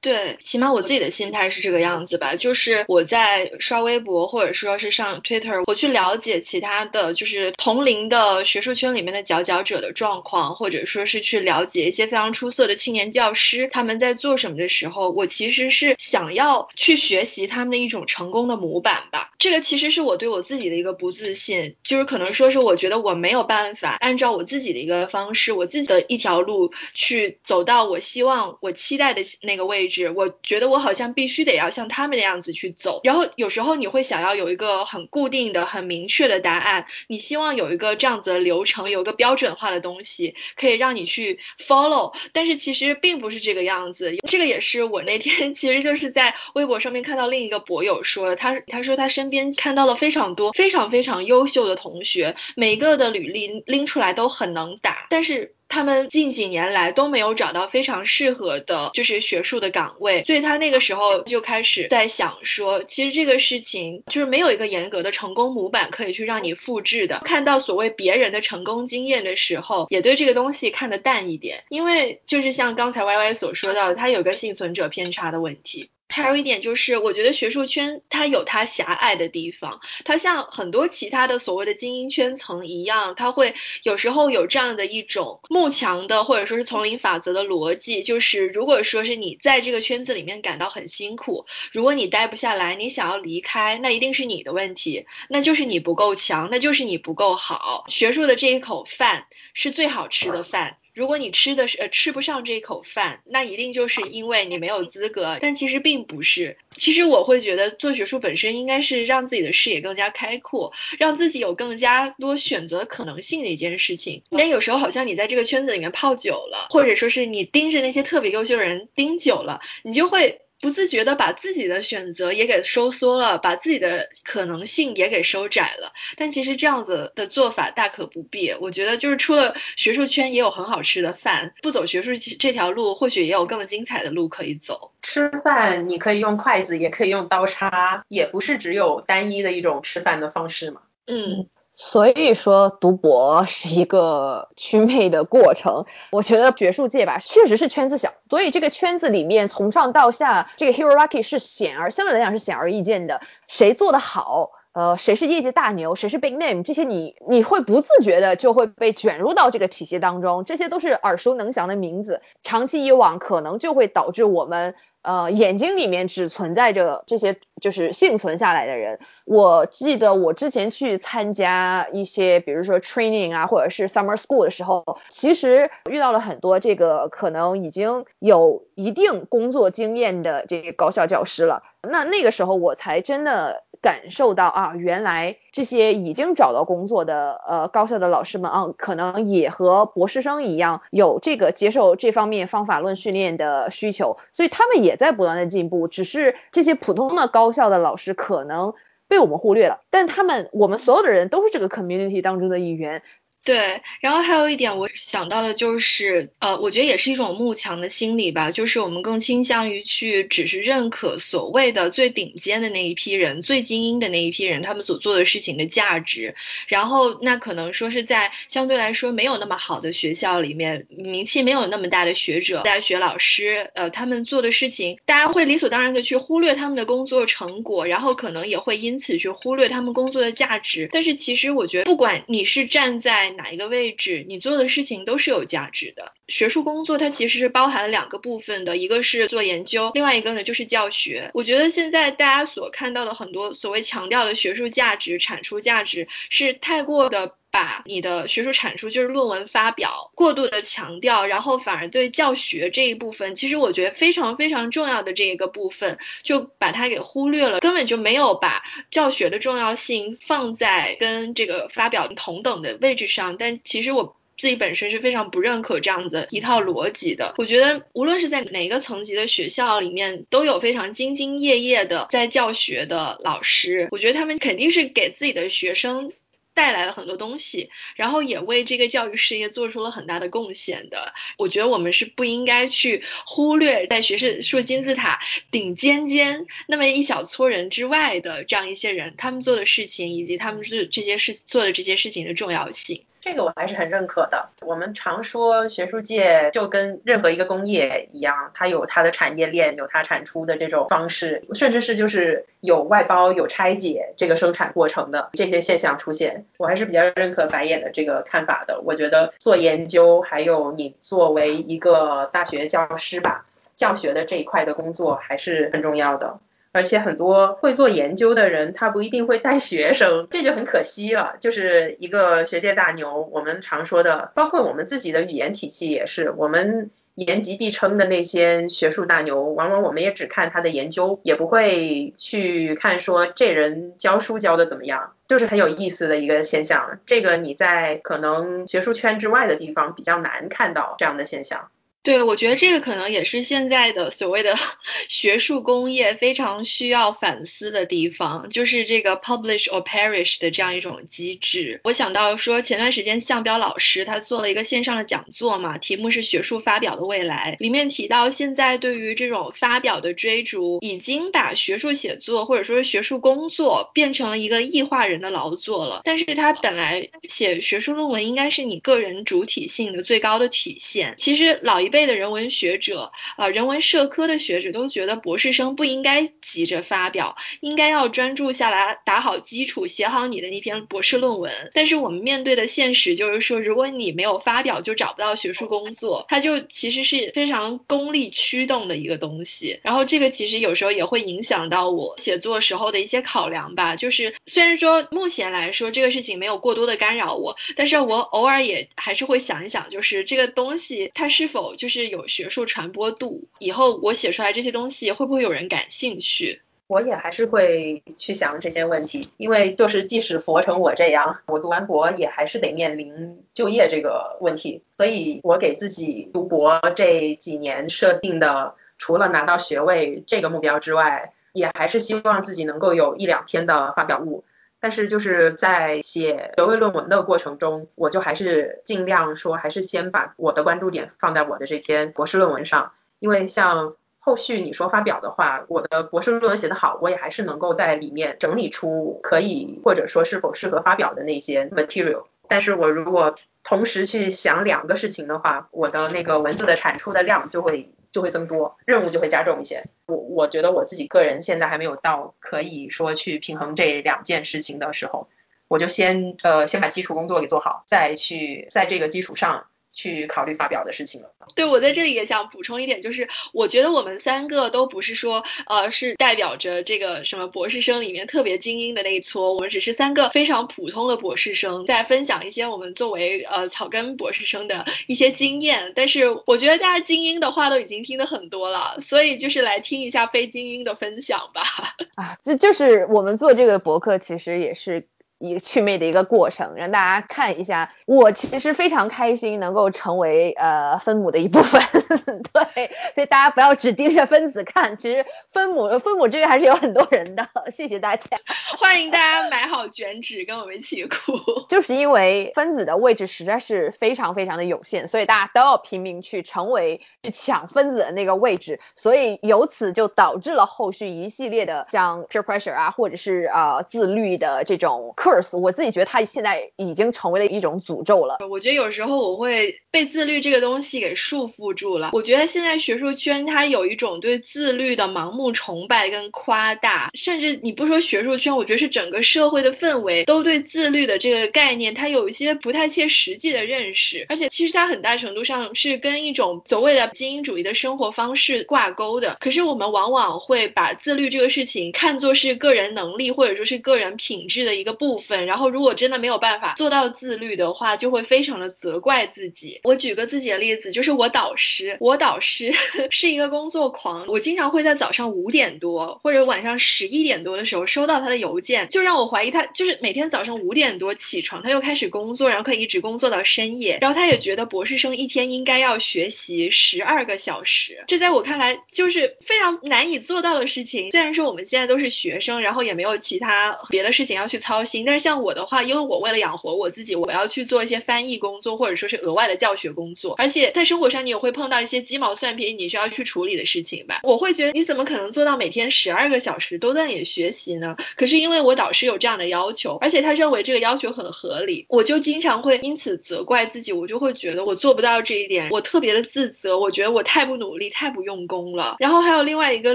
对，起码我自己的心态是这个样子吧，就是我在刷微博或者说是上 Twitter，我去了解其他的就是同龄的学术圈里面的佼佼者的状况，或者说是去了解一些非常出色的青年教师他们在做什么的时候，我其实是想要去学习他们的一种成功的模板吧。这个其实是我对我自己的一个不自信，就是可能说是我觉得我没有办法按照我自己的一个方式，我自己的一条路去走到我希望我期待的那个位置。我觉得我好像必须得要像他们那样子去走，然后有时候你会想要有一个很固定的、很明确的答案，你希望有一个这样子的流程，有一个标准化的东西可以让你去 follow，但是其实并不是这个样子。这个也是我那天 其实就是在微博上面看到另一个博友说的，他他说他身边看到了非常多非常非常优秀的同学，每一个的履历拎出来都很能打，但是。他们近几年来都没有找到非常适合的，就是学术的岗位，所以他那个时候就开始在想说，其实这个事情就是没有一个严格的成功模板可以去让你复制的。看到所谓别人的成功经验的时候，也对这个东西看得淡一点，因为就是像刚才 Y Y 所说到的，它有个幸存者偏差的问题。还有一点就是，我觉得学术圈它有它狭隘的地方，它像很多其他的所谓的精英圈层一样，它会有时候有这样的一种慕强的或者说是丛林法则的逻辑，就是如果说是你在这个圈子里面感到很辛苦，如果你待不下来，你想要离开，那一定是你的问题，那就是你不够强，那就是你不够好。学术的这一口饭是最好吃的饭。如果你吃的是呃吃不上这一口饭，那一定就是因为你没有资格。但其实并不是，其实我会觉得做学术本身应该是让自己的视野更加开阔，让自己有更加多选择可能性的一件事情。但有时候好像你在这个圈子里面泡久了，或者说是你盯着那些特别优秀的人盯久了，你就会。不自觉的把自己的选择也给收缩了，把自己的可能性也给收窄了。但其实这样子的做法大可不必。我觉得就是出了学术圈也有很好吃的饭，不走学术这条路，或许也有更精彩的路可以走。
吃饭你可以用筷子，也可以用刀叉，也不是只有单一的一种吃饭的方式嘛。
嗯。
所以说读博是一个祛魅的过程。我觉得学术界吧，确实是圈子小，所以这个圈子里面从上到下，这个 hierarchy 是显而相对来讲是显而易见的，谁做的好。呃，谁是业界大牛，谁是 big name，这些你你会不自觉的就会被卷入到这个体系当中，这些都是耳熟能详的名字，长期以往可能就会导致我们呃眼睛里面只存在着这些就是幸存下来的人。我记得我之前去参加一些，比如说 training 啊，或者是 summer school 的时候，其实遇到了很多这个可能已经有一定工作经验的这个高校教师了。那那个时候我才真的。感受到啊，原来这些已经找到工作的呃高校的老师们啊，可能也和博士生一样有这个接受这方面方法论训练的需求，所以他们也在不断的进步。只是这些普通的高校的老师可能被我们忽略了，但他们我们所有的人都是这个 community 当中的一员。
对，然后还有一点我想到的就是，呃，我觉得也是一种慕强的心理吧，就是我们更倾向于去只是认可所谓的最顶尖的那一批人、最精英的那一批人他们所做的事情的价值，然后那可能说是在相对来说没有那么好的学校里面，名气没有那么大的学者、大学老师，呃，他们做的事情，大家会理所当然的去忽略他们的工作成果，然后可能也会因此去忽略他们工作的价值。但是其实我觉得，不管你是站在哪一个位置，你做的事情都是有价值的。学术工作它其实是包含了两个部分的，一个是做研究，另外一个呢就是教学。我觉得现在大家所看到的很多所谓强调的学术价值、产出价值，是太过的把你的学术产出就是论文发表过度的强调，然后反而对教学这一部分，其实我觉得非常非常重要的这一个部分，就把它给忽略了，根本就没有把教学的重要性放在跟这个发表同等的位置上。但其实我。自己本身是非常不认可这样子一套逻辑的。我觉得无论是在哪个层级的学校里面，都有非常兢兢业业的在教学的老师。我觉得他们肯定是给自己的学生带来了很多东西，然后也为这个教育事业做出了很大的贡献的。我觉得我们是不应该去忽略在学术金字塔顶尖尖那么一小撮人之外的这样一些人，他们做的事情以及他们是这些事做的这些事情的重要性。
这个我还是很认可的。我们常说学术界就跟任何一个工业一样，它有它的产业链，有它产出的这种方式，甚至是就是有外包、有拆解这个生产过程的这些现象出现。我还是比较认可白眼的这个看法的。我觉得做研究，还有你作为一个大学教师吧，教学的这一块的工作还是很重要的。而且很多会做研究的人，他不一定会带学生，这就很可惜了。就是一个学界大牛，我们常说的，包括我们自己的语言体系也是，我们言极必称的那些学术大牛，往往我们也只看他的研究，也不会去看说这人教书教的怎么样，就是很有意思的一个现象。这个你在可能学术圈之外的地方比较难看到这样的现象。
对，我觉得这个可能也是现在的所谓的 学术工业非常需要反思的地方，就是这个 publish or perish 的这样一种机制。我想到说，前段时间向彪老师他做了一个线上的讲座嘛，题目是学术发表的未来，里面提到现在对于这种发表的追逐，已经把学术写作或者说是学术工作变成了一个异化人的劳作了。但是他本来写学术论文应该是你个人主体性的最高的体现，其实老一辈。类的人文学者啊，人文社科的学者都觉得博士生不应该急着发表，应该要专注下来打好基础，写好你的那篇博士论文。但是我们面对的现实就是说，如果你没有发表，就找不到学术工作，它就其实是非常功利驱动的一个东西。然后这个其实有时候也会影响到我写作时候的一些考量吧。就是虽然说目前来说这个事情没有过多的干扰我，但是我偶尔也还是会想一想，就是这个东西它是否就。就是有学术传播度，以后我写出来这些东西会不会有人感兴趣？
我也还是会去想这些问题，因为就是即使佛成我这样，我读完博也还是得面临就业这个问题，所以我给自己读博这几年设定的，除了拿到学位这个目标之外，也还是希望自己能够有一两篇的发表物。但是就是在写学位论文的过程中，我就还是尽量说，还是先把我的关注点放在我的这篇博士论文上，因为像。后续你说发表的话，我的博士论文写得好，我也还是能够在里面整理出可以或者说是否适合发表的那些 material。但是我如果同时去想两个事情的话，我的那个文字的产出的量就会就会增多，任务就会加重一些。我我觉得我自己个人现在还没有到可以说去平衡这两件事情的时候，我就先呃先把基础工作给做好，再去在这个基础上。去考虑发表的事情了。
对我在这里也想补充一点，就是我觉得我们三个都不是说呃是代表着这个什么博士生里面特别精英的那一撮，我们只是三个非常普通的博士生，在分享一些我们作为呃草根博士生的一些经验。但是我觉得大家精英的话都已经听得很多了，所以就是来听一下非精英的分享吧。
啊，这就是我们做这个博客其实也是。一个祛魅的一个过程，让大家看一下。我其实非常开心能够成为呃分母的一部分，对，所以大家不要只盯着分子看，其实分母分母这边还是有很多人的。谢谢大家，
欢迎大家买好卷纸跟我们一起哭。
就是因为分子的位置实在是非常非常的有限，所以大家都要拼命去成为去抢分子的那个位置，所以由此就导致了后续一系列的像 peer pressure 啊，或者是呃自律的这种。我自己觉得它现在已经成为了一种诅咒了。
我觉得有时候我会被自律这个东西给束缚住了。我觉得现在学术圈它有一种对自律的盲目崇拜跟夸大，甚至你不说学术圈，我觉得是整个社会的氛围都对自律的这个概念它有一些不太切实际的认识，而且其实它很大程度上是跟一种所谓的精英主义的生活方式挂钩的。可是我们往往会把自律这个事情看作是个人能力或者说是个人品质的一个部。分然后如果真的没有办法做到自律的话，就会非常的责怪自己。我举个自己的例子，就是我导师，我导师 是一个工作狂，我经常会在早上五点多或者晚上十一点多的时候收到他的邮件，就让我怀疑他就是每天早上五点多起床，他又开始工作，然后可以一直工作到深夜，然后他也觉得博士生一天应该要学习十二个小时，这在我看来就是非常难以做到的事情。虽然说我们现在都是学生，然后也没有其他别的事情要去操心。但是像我的话，因为我为了养活我自己，我要去做一些翻译工作，或者说是额外的教学工作，而且在生活上你也会碰到一些鸡毛蒜皮你需要去处理的事情吧。我会觉得你怎么可能做到每天十二个小时都在也学习呢？可是因为我导师有这样的要求，而且他认为这个要求很合理，我就经常会因此责怪自己，我就会觉得我做不到这一点，我特别的自责，我觉得我太不努力，太不用功了。然后还有另外一个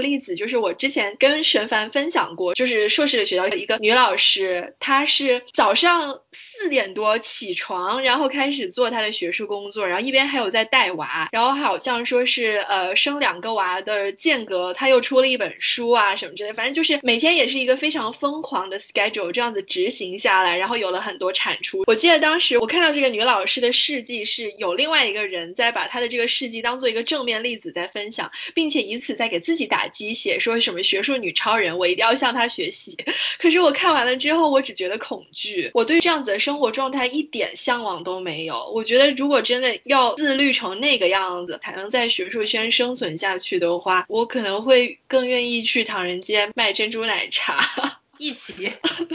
例子，就是我之前跟沈凡分享过，就是硕士的学校一个女老师，她。是早上四点多起床，然后开始做他的学术工作，然后一边还有在带娃，然后好像说是呃生两个娃的间隔，他又出了一本书啊什么之类，反正就是每天也是一个非常疯狂的 schedule，这样子执行下来，然后有了很多产出。我记得当时我看到这个女老师的事迹，是有另外一个人在把她的这个事迹当做一个正面例子在分享，并且以此在给自己打鸡血，说什么学术女超人，我一定要向她学习。可是我看完了之后，我只觉得。恐惧，我对这样子的生活状态一点向往都没有。我觉得如果真的要自律成那个样子，才能在学术圈生存下去的话，我可能会更愿意去唐人街卖珍珠奶茶。
一起。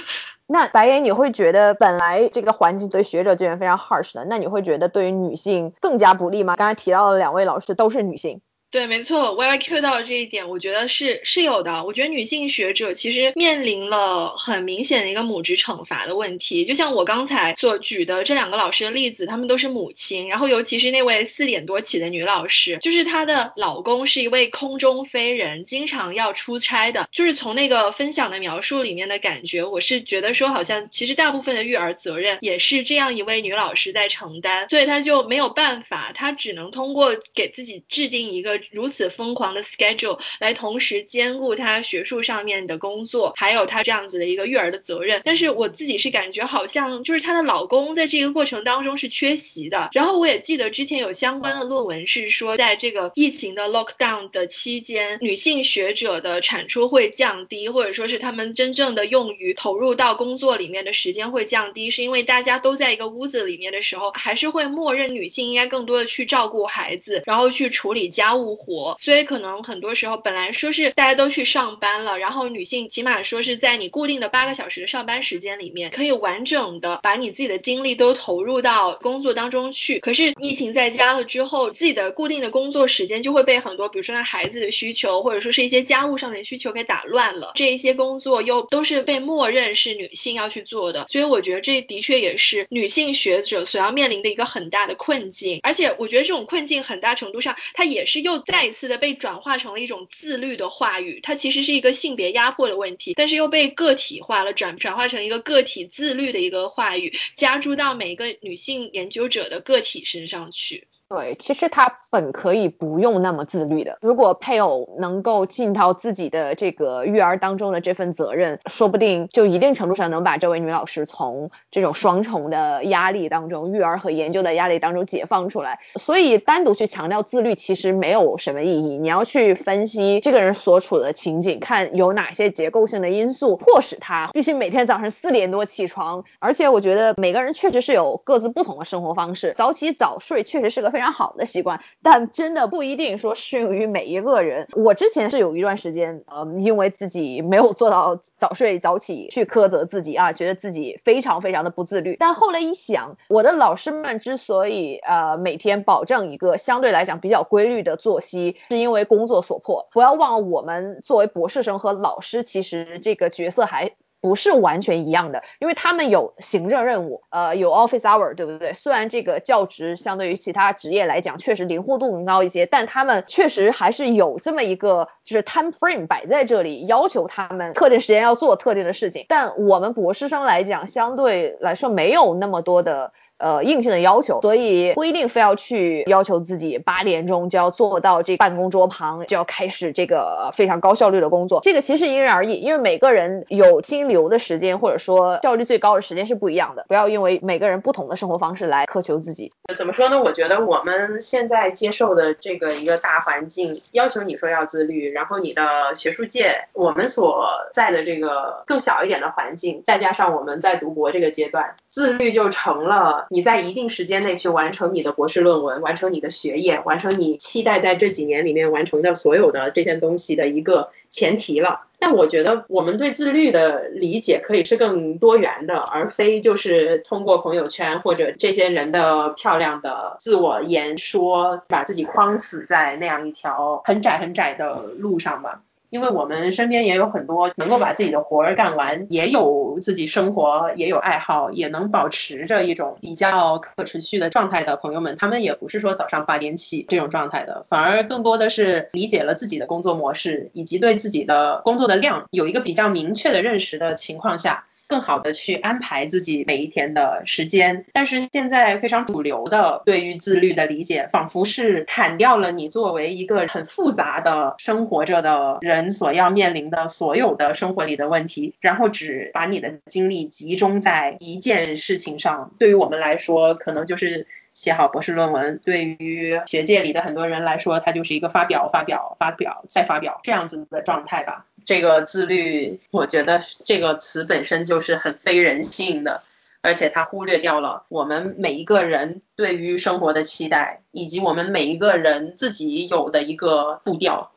那白岩，你会觉得本来这个环境对学者资源非常 harsh 的，那你会觉得对于女性更加不利吗？刚才提到的两位老师都是女性。
对，没错，Y Y Q 到这一点，我觉得是是有的。我觉得女性学者其实面临了很明显的一个母职惩罚的问题。就像我刚才所举的这两个老师的例子，他们都是母亲。然后尤其是那位四点多起的女老师，就是她的老公是一位空中飞人，经常要出差的。就是从那个分享的描述里面的感觉，我是觉得说好像其实大部分的育儿责任也是这样一位女老师在承担，所以她就没有办法，她只能通过给自己制定一个。如此疯狂的 schedule 来同时兼顾她学术上面的工作，还有她这样子的一个育儿的责任。但是我自己是感觉好像就是她的老公在这个过程当中是缺席的。然后我也记得之前有相关的论文是说，在这个疫情的 lockdown 的期间，女性学者的产出会降低，或者说是他们真正的用于投入到工作里面的时间会降低，是因为大家都在一个屋子里面的时候，还是会默认女性应该更多的去照顾孩子，然后去处理家务。不活，所以可能很多时候本来说是大家都去上班了，然后女性起码说是在你固定的八个小时的上班时间里面，可以完整的把你自己的精力都投入到工作当中去。可是疫情在家了之后，自己的固定的工作时间就会被很多，比如说那孩子的需求，或者说是一些家务上面需求给打乱了。这一些工作又都是被默认是女性要去做的，所以我觉得这的确也是女性学者所要面临的一个很大的困境。而且我觉得这种困境很大程度上，它也是又再一次的被转化成了一种自律的话语。它其实是一个性别压迫的问题，但是又被个体化了，转转化成一个个体自律的一个话语，加注到每一个女性研究者的个体身上去。
对，其实他本可以不用那么自律的。如果配偶能够尽到自己的这个育儿当中的这份责任，说不定就一定程度上能把这位女老师从这种双重的压力当中，育儿和研究的压力当中解放出来。所以单独去强调自律其实没有什么意义。你要去分析这个人所处的情景，看有哪些结构性的因素迫使他必须每天早上四点多起床。而且我觉得每个人确实是有各自不同的生活方式，早起早睡确实是个非。非常好的习惯，但真的不一定说适用于每一个人。我之前是有一段时间，呃，因为自己没有做到早睡早起，去苛责自己啊，觉得自己非常非常的不自律。但后来一想，我的老师们之所以呃每天保证一个相对来讲比较规律的作息，是因为工作所迫。不要忘了，我们作为博士生和老师，其实这个角色还。不是完全一样的，因为他们有行政任务，呃，有 office hour，对不对？虽然这个教职相对于其他职业来讲确实灵活度更高一些，但他们确实还是有这么一个就是 time frame 摆在这里，要求他们特定时间要做特定的事情。但我们博士生来讲，相对来说没有那么多的。呃，硬性的要求，所以不一定非要去要求自己八点钟就要坐到这办公桌旁，就要开始这个非常高效率的工作。这个其实因人而异，因为每个人有心流的时间，或者说效率最高的时间是不一样的。不要因为每个人不同的生活方式来苛求自己。
怎么说呢？我觉得我们现在接受的这个一个大环境，要求你说要自律，然后你的学术界，我们所在的这个更小一点的环境，再加上我们在读博这个阶段，自律就成了。你在一定时间内去完成你的博士论文，完成你的学业，完成你期待在这几年里面完成的所有的这些东西的一个前提了。但我觉得我们对自律的理解可以是更多元的，而非就是通过朋友圈或者这些人的漂亮的自我言说，把自己框死在那样一条很窄很窄的路上吧。因为我们身边也有很多能够把自己的活儿干完，也有自己生活，也有爱好，也能保持着一种比较可持续的状态的朋友们，他们也不是说早上八点起这种状态的，反而更多的是理解了自己的工作模式，以及对自己的工作的量有一个比较明确的认识的情况下。更好的去安排自己每一天的时间，但是现在非常主流的对于自律的理解，仿佛是砍掉了你作为一个很复杂的生活着的人所要面临的所有的生活里的问题，然后只把你的精力集中在一件事情上。对于我们来说，可能就是写好博士论文；对于学界里的很多人来说，它就是一个发表、发表、发表再发表这样子的状态吧。这个自律，我觉得这个词本身就是很非人性的，而且它忽略掉了我们每一个人对于生活的期待，以及我们每一个人自己有的一个步调，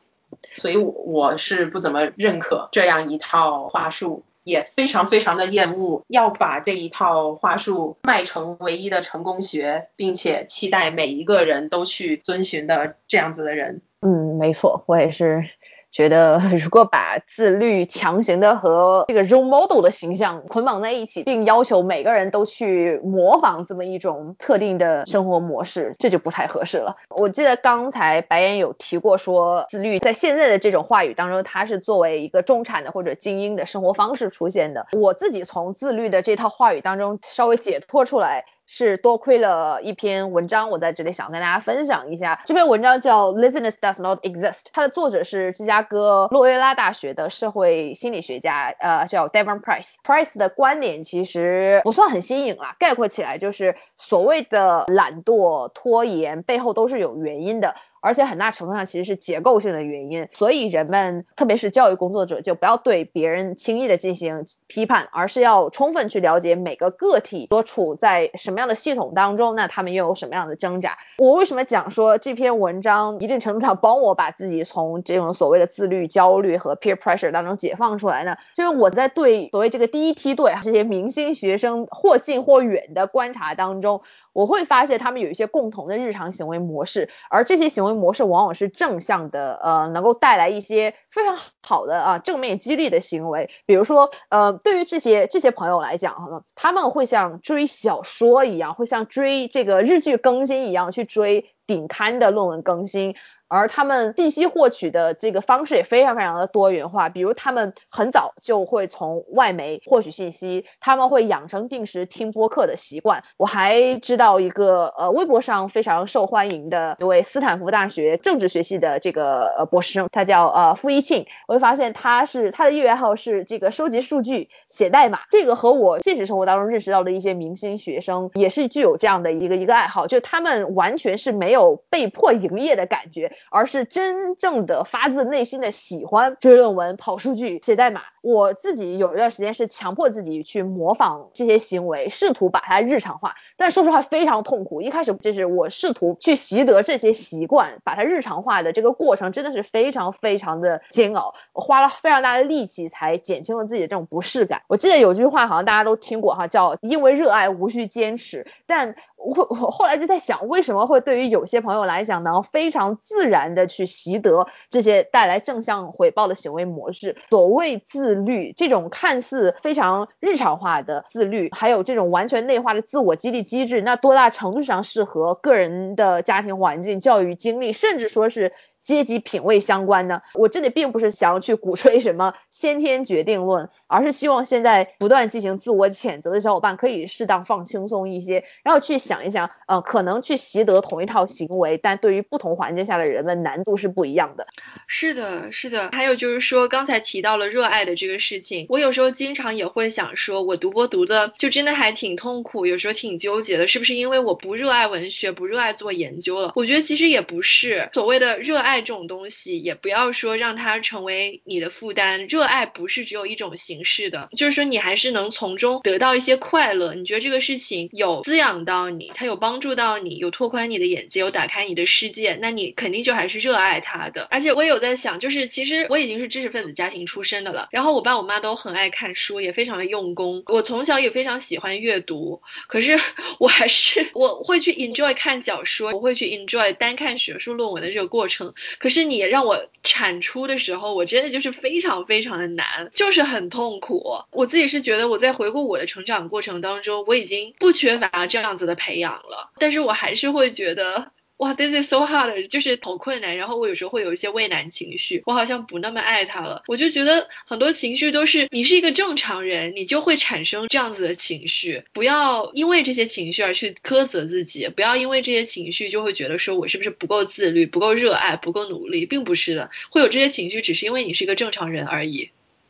所以我我是不怎么认可这样一套话术，也非常非常的厌恶要把这一套话术卖成唯一的成功学，并且期待每一个人都去遵循的这样子的人。
嗯，没错，我也是。觉得 如果把自律强行的和这个 role model 的形象捆绑在一起，并要求每个人都去模仿这么一种特定的生活模式，这就不太合适了。我记得刚才白岩有提过，说自律在现在的这种话语当中，它是作为一个中产的或者精英的生活方式出现的。我自己从自律的这套话语当中稍微解脱出来。是多亏了一篇文章，我在这里想跟大家分享一下。这篇文章叫《Laziness Does Not Exist》，它的作者是芝加哥洛约拉大学的社会心理学家，呃，叫 Devon Price。Price 的观点其实不算很新颖啦，概括起来就是所谓的懒惰、拖延背后都是有原因的。而且很大程度上其实是结构性的原因。所以人们，特别是教育工作者，就不要对别人轻易的进行批判，而是要充分去了解每个个体所处在什么样的系统当中，那他们又有什么样的挣扎。我为什么讲说这篇文章一定程度上帮我把自己从这种所谓的自律、焦虑和 peer pressure 当中解放出来呢？就是我在对所谓这个第一梯队这些明星学生或近或远的观察当中。我会发现他们有一些共同的日常行为模式，而这些行为模式往往是正向的，呃，能够带来一些非常好的啊正面激励的行为。比如说，呃，对于这些这些朋友来讲哈，他们会像追小说一样，会像追这个日剧更新一样去追顶刊的论文更新。而他们信息获取的这个方式也非常非常的多元化，比如他们很早就会从外媒获取信息，他们会养成定时听播客的习惯。我还知道一个呃微博上非常受欢迎的一位斯坦福大学政治学系的这个呃博士生，他叫呃傅一庆。我会发现他是他的业余爱好是这个收集数据、写代码，这个和我现实生活当中认识到的一些明星学生也是具有这样的一个一个爱好，就他们完全是没有被迫营业的感觉。而是真正的发自内心的喜欢追论文、跑数据、写代码。我自己有一段时间是强迫自己去模仿这些行为，试图把它日常化。但说实话非常痛苦。一开始就是我试图去习得这些习惯，把它日常化的这个过程真的是非常非常的煎熬。我花了非常大的力气才减轻了自己的这种不适感。我记得有句话好像大家都听过哈，叫因为热爱无需坚持。但我我后来就在想，为什么会对于有些朋友来讲呢，非常自然的去习得这些带来正向回报的行为模式？所谓自。律这种看似非常日常化的自律，还有这种完全内化的自我激励机制，那多大程度上适合个人的家庭环境、教育经历，甚至说是。阶级品味相关呢？我这里并不是想要去鼓吹什么先天决定论，而是希望现在不断进行自我谴责的小伙伴可以适当放轻松一些，然后去想一想，呃，可能去习得同一套行为，但对于不同环境下的人们难度是不一样的。
是的，是的。还有就是说，刚才提到了热爱的这个事情，我有时候经常也会想说，我读博读的就真的还挺痛苦，有时候挺纠结的，是不是因为我不热爱文学，不热爱做研究了？我觉得其实也不是，所谓的热爱。爱这种东西，也不要说让它成为你的负担。热爱不是只有一种形式的，就是说你还是能从中得到一些快乐。你觉得这个事情有滋养到你，它有帮助到你，有拓宽你的眼界，有打开你的世界，那你肯定就还是热爱它的。而且我也有在想，就是其实我已经是知识分子家庭出身的了，然后我爸我妈都很爱看书，也非常的用功。我从小也非常喜欢阅读，可是 我还是我会去 enjoy 看小说，我会去 enjoy 单看学术论文的这个过程。可是你让我产出的时候，我真的就是非常非常的难，就是很痛苦。我自己是觉得我在回顾我的成长过程当中，我已经不缺乏这样子的培养了，但是我还是会觉得。哇，this is so hard，就是好困难。然后我有时候会有一些畏难情绪，我好像不那么爱他了。我就觉得很多情绪都是你是一个正常人，你就会产生这样子的情绪。不要因为这些情绪而去苛责自己，不要因为这些情绪就会觉得说我是不是不够自律、不够热爱、不够努力，并不是的。会有这些情绪，只是因为你是一个正常人而已。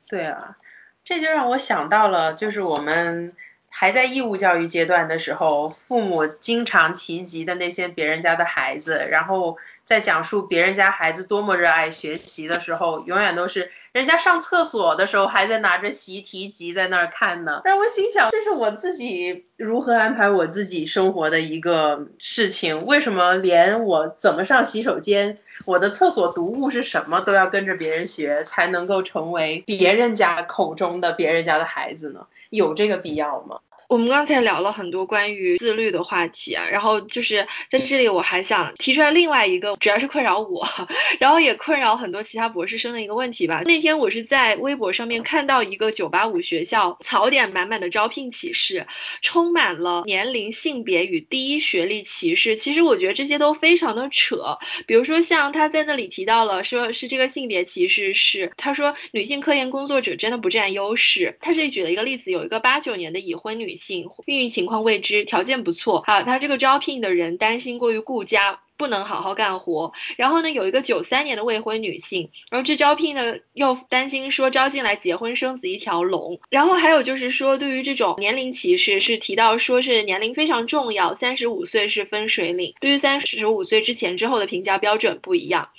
对啊，这就让我想到了，就是我们。还在义务教育阶段的时候，父母经常提及的那些别人家的孩子，然后在讲述别人家孩子多么热爱学习的时候，永远都是人家上厕所的时候还在拿着习题集在那儿看呢。但我心想，这是我自己如何安排我自己生活的一个事情，为什么连我怎么上洗手间，我的厕所读物是什么都要跟着别人学，才能够成为别人家口中的别人家的孩子呢？有这个必要吗？
我们刚才聊了很多关于自律的话题啊，然后就是在这里我还想提出来另外一个，主要是困扰我，然后也困扰很多其他博士生的一个问题吧。那天我是在微博上面看到一个985学校槽点满满的招聘启事，充满了年龄、性别与第一学历歧视。其实我觉得这些都非常的扯。比如说像他在那里提到了，说是这个性别歧视是，他说女性科研工作者真的不占优势。他这里举了一个例子，有一个八九年的已婚女性。性，孕育情况未知，条件不错。好，他这个招聘的人担心过于顾家。不能好好干活。然后呢，有一个九三年的未婚女性，然后这招聘呢又担心说招进来结婚生子一条龙。然后还有就是说，对于这种年龄歧视是提到说是年龄非常重要，三十五岁是分水岭，对于三十五岁之前之后的评价标准不一样。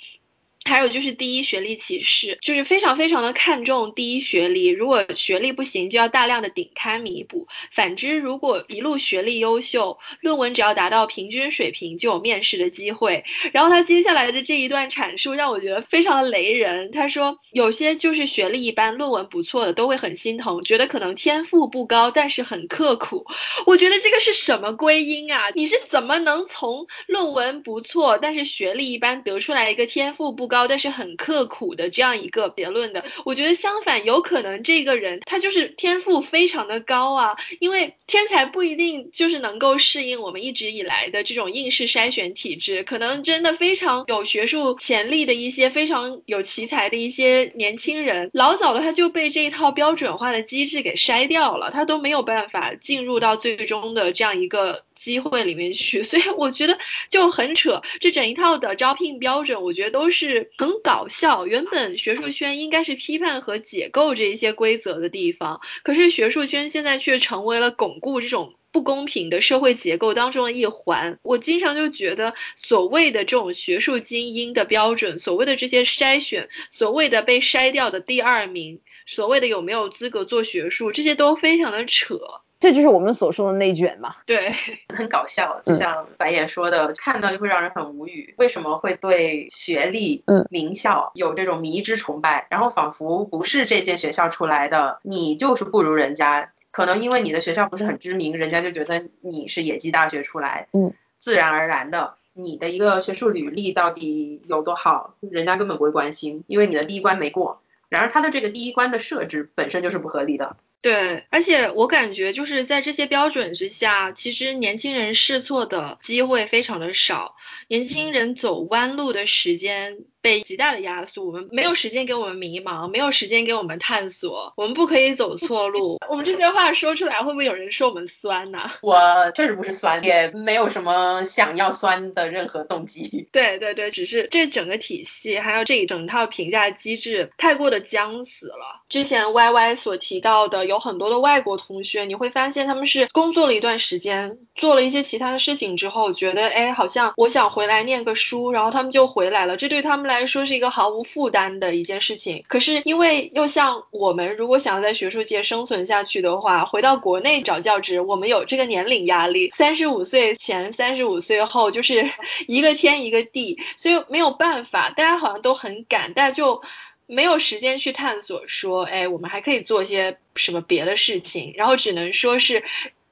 还有就是第一学历歧视，就是非常非常的看重第一学历，如果学历不行，就要大量的顶刊弥补。反之，如果一路学历优秀，论文只要达到平均水平，就有面试的机会。然后他接下来的这一段阐述让我觉得非常的雷人。他说，有些就是学历一般，论文不错的都会很心疼，觉得可能天赋不高，但是很刻苦。我觉得这个是什么归因啊？你是怎么能从论文不错，但是学历一般得出来一个天赋不高？高，但是很刻苦的这样一个结论的，我觉得相反，有可能这个人他就是天赋非常的高啊，因为天才不一定就是能够适应我们一直以来的这种应试筛选体制，可能真的非常有学术潜力的一些非常有奇才的一些年轻人，老早的他就被这一套标准化的机制给筛掉了，他都没有办法进入到最终的这样一个。机会里面去，所以我觉得就很扯，这整一套的招聘标准，我觉得都是很搞笑。原本学术圈应该是批判和解构这一些规则的地方，可是学术圈现在却成为了巩固这种不公平的社会结构当中的一环。我经常就觉得，所谓的这种学术精英的标准，所谓的这些筛选，所谓的被筛掉的第二名，所谓的有没有资格做学术，这些都非常的扯。
这就是我们所说的内卷嘛？
对，
很搞笑。就像白眼说的，看到就会让人很无语。为什么会对学历、嗯，名校有这种迷之崇拜？然后仿佛不是这些学校出来的，你就是不如人家。可能因为你的学校不是很知名，人家就觉得你是野鸡大学出来，嗯，自然而然的，你的一个学术履历到底有多好，人家根本不会关心，因为你的第一关没过。然而他的这个第一关的设置本身就是不合理的。
对，而且我感觉就是在这些标准之下，其实年轻人试错的机会非常的少，年轻人走弯路的时间被极大的压缩。我们没有时间给我们迷茫，没有时间给我们探索，我们不可以走错路。我们这些话说出来，会不会有人说我们酸呢？
我确实不是酸，也没有什么想要酸的任何动机。
对对对，只是这整个体系还有这一整套评价机制太过的僵死了。之前 Y Y 所提到的有。有很多的外国同学，你会发现他们是工作了一段时间，做了一些其他的事情之后，觉得哎，好像我想回来念个书，然后他们就回来了。这对他们来来说是一个毫无负担的一件事情。可是因为又像我们，如果想要在学术界生存下去的话，回到国内找教职，我们有这个年龄压力，三十五岁前、三十五岁后就是 一个天一个地，所以没有办法，大家好像都很赶，大家就。没有时间去探索，说，哎，我们还可以做些什么别的事情，然后只能说是。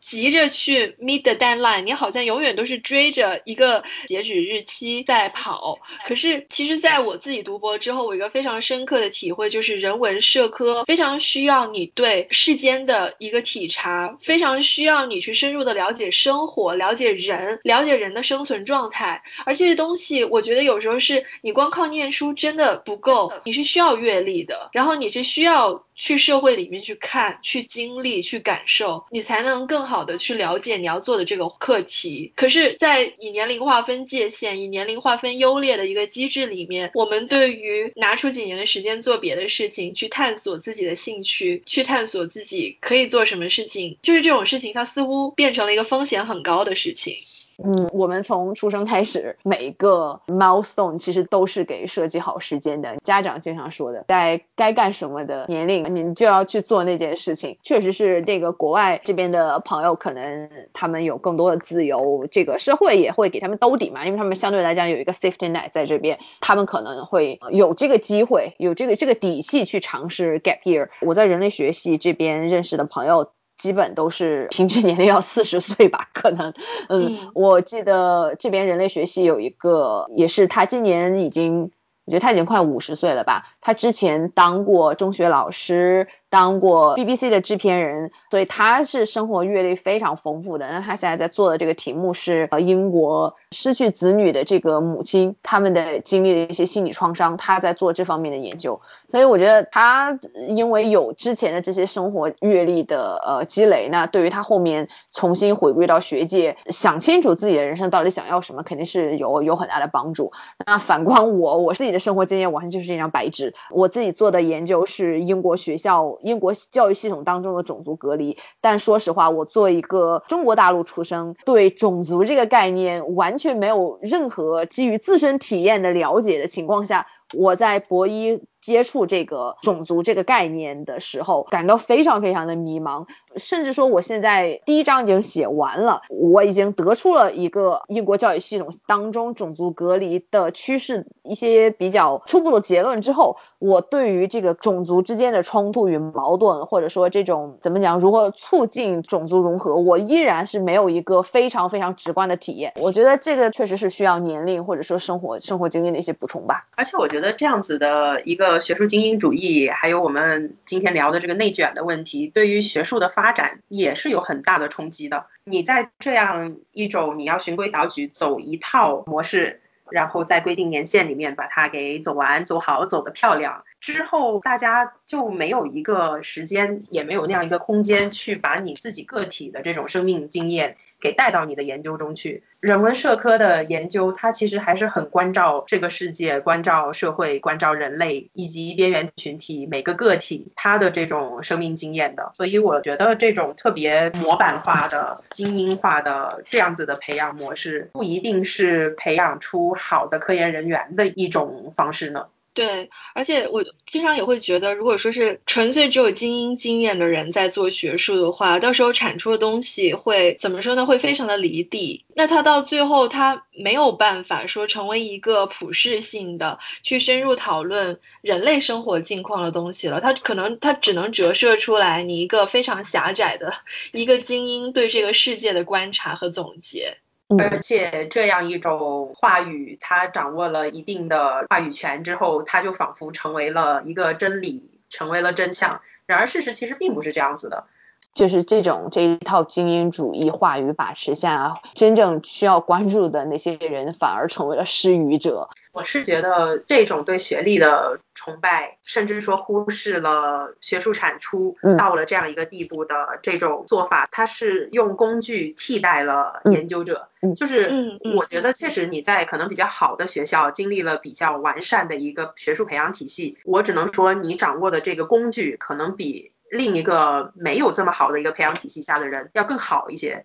急着去 meet the deadline，你好像永远都是追着一个截止日期在跑。可是其实在我自己读博之后，我一个非常深刻的体会就是，人文社科非常需要你对世间的一个体察，非常需要你去深入的了解生活、了解人、了解人的生存状态。而这些东西，我觉得有时候是你光靠念书真的不够，你是需要阅历的，然后你是需要。去社会里面去看、去经历、去感受，你才能更好的去了解你要做的这个课题。可是，在以年龄划分界限、以年龄划分优劣的一个机制里面，我们对于拿出几年的时间做别的事情，去探索自己的兴趣，去探索自己可以做什么事情，就是这种事情，它似乎变成了一个风险很高的事情。
嗯，我们从出生开始，每一个 milestone 其实都是给设计好时间的。家长经常说的，在该干什么的年龄，你就要去做那件事情。确实是那个国外这边的朋友，可能他们有更多的自由，这个社会也会给他们兜底嘛，因为他们相对来讲有一个 safety net 在这边，他们可能会有这个机会，有这个这个底气去尝试 gap year。我在人类学系这边认识的朋友。基本都是平均年龄要四十岁吧，可能，嗯，我记得这边人类学系有一个，也是他今年已经，我觉得他已经快五十岁了吧。他之前当过中学老师，当过 BBC 的制片人，所以他是生活阅历非常丰富的。那他现在在做的这个题目是呃英国失去子女的这个母亲他们的经历的一些心理创伤，他在做这方面的研究。所以我觉得他因为有之前的这些生活阅历的呃积累，那对于他后面重新回归到学界，想清楚自己的人生到底想要什么，肯定是有有很大的帮助。那反观我，我自己的生活经验完全就是一张白纸。我自己做的研究是英国学校。英国教育系统当中的种族隔离，但说实话，我作为一个中国大陆出生，对种族这个概念完全没有任何基于自身体验的了解的情况下，我在博一。接触这个种族这个概念的时候，感到非常非常的迷茫，甚至说我现在第一章已经写完了，我已经得出了一个英国教育系统当中种族隔离的趋势一些比较初步的结论之后，我对于这个种族之间的冲突与矛盾，或者说这种怎么讲，如何促进种族融合，我依然是没有一个非常非常直观的体验。我觉得这个确实是需要年龄或者说生活生活经历的一些补充吧。
而且我觉得这样子的一个。学术精英主义，还有我们今天聊的这个内卷的问题，对于学术的发展也是有很大的冲击的。你在这样一种你要循规蹈矩走一套模式，然后在规定年限里面把它给走完、走好、走得漂亮之后，大家就没有一个时间，也没有那样一个空间去把你自己个体的这种生命经验。给带到你的研究中去。人文社科的研究，它其实还是很关照这个世界、关照社会、关照人类以及边缘群体每个个体他的这种生命经验的。所以我觉得这种特别模板化的、精英化的这样子的培养模式，不一定是培养出好的科研人员的一种方式呢。
对，而且我经常也会觉得，如果说是纯粹只有精英经验的人在做学术的话，到时候产出的东西会怎么说呢？会非常的离地。那他到最后他没有办法说成为一个普世性的去深入讨论人类生活境况的东西了。他可能他只能折射出来你一个非常狭窄的一个精英对这个世界的观察和总结。
而且这样一种话语，他掌握了一定的话语权之后，他就仿佛成为了一个真理，成为了真相。然而事实其实并不是这样子的。
就是这种这一套精英主义话语把持下，真正需要关注的那些人反而成为了失语者。
我是觉得这种对学历的崇拜，甚至说忽视了学术产出到了这样一个地步的这种做法，它是用工具替代了研究者。就是我觉得确实你在可能比较好的学校经历了比较完善的一个学术培养体系，我只能说你掌握的这个工具可能比。另一个没有这么好的一个培养体系下的人要更好一些，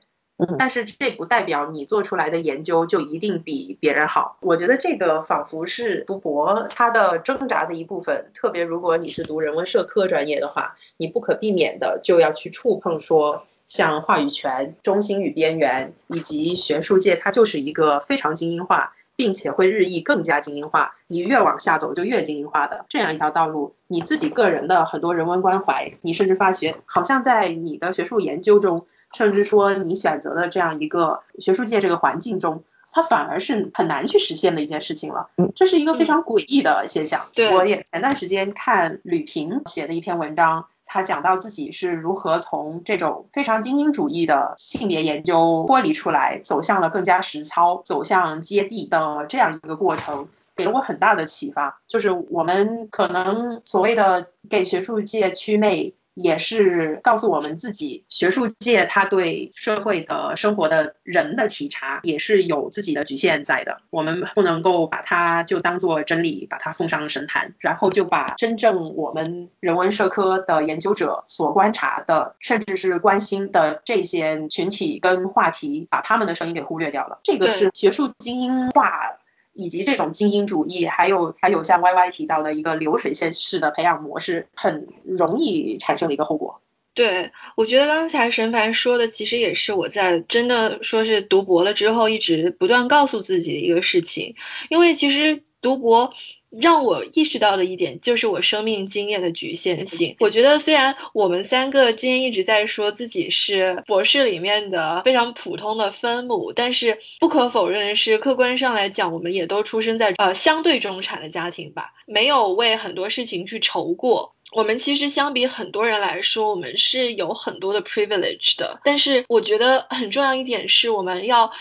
但是这不代表你做出来的研究就一定比别人好。我觉得这个仿佛是读博他的挣扎的一部分，特别如果你是读人文社科专业的话，你不可避免的就要去触碰说，像话语权、中心与边缘，以及学术界它就是一个非常精英化。并且会日益更加精英化，你越往下走就越精英化的这样一条道路，你自己个人的很多人文关怀，你甚至发觉好像在你的学术研究中，甚至说你选择的这样一个学术界这个环境中，它反而是很难去实现的一件事情了。这是一个非常诡异的现象。我也前段时间看吕平写的一篇文章。他讲到自己是如何从这种非常精英主义的性别研究脱离出来，走向了更加实操、走向接地的这样一个过程，给了我很大的启发。就是我们可能所谓的给学术界祛魅。也是告诉我们自己，学术界他对社会的生活的人的体察也是有自己的局限在的。我们不能够把它就当做真理，把它奉上神坛，然后就把真正我们人文社科的研究者所观察的，甚至是关心的这些群体跟话题，把他们的声音给忽略掉了。这个是学术精英化。以及这种精英主义，还有还有像 Y Y 提到的一个流水线式的培养模式，很容易产生的一个后果。
对，我觉得刚才沈凡说的，其实也是我在真的说是读博了之后，一直不断告诉自己的一个事情，因为其实读博。让我意识到的一点就是我生命经验的局限性。我觉得虽然我们三个今天一直在说自己是博士里面的非常普通的分母，但是不可否认的是，客观上来讲，我们也都出生在呃相对中产的家庭吧，没有为很多事情去愁过。我们其实相比很多人来说，我们是有很多的 privilege 的。但是我觉得很重要一点是，我们要。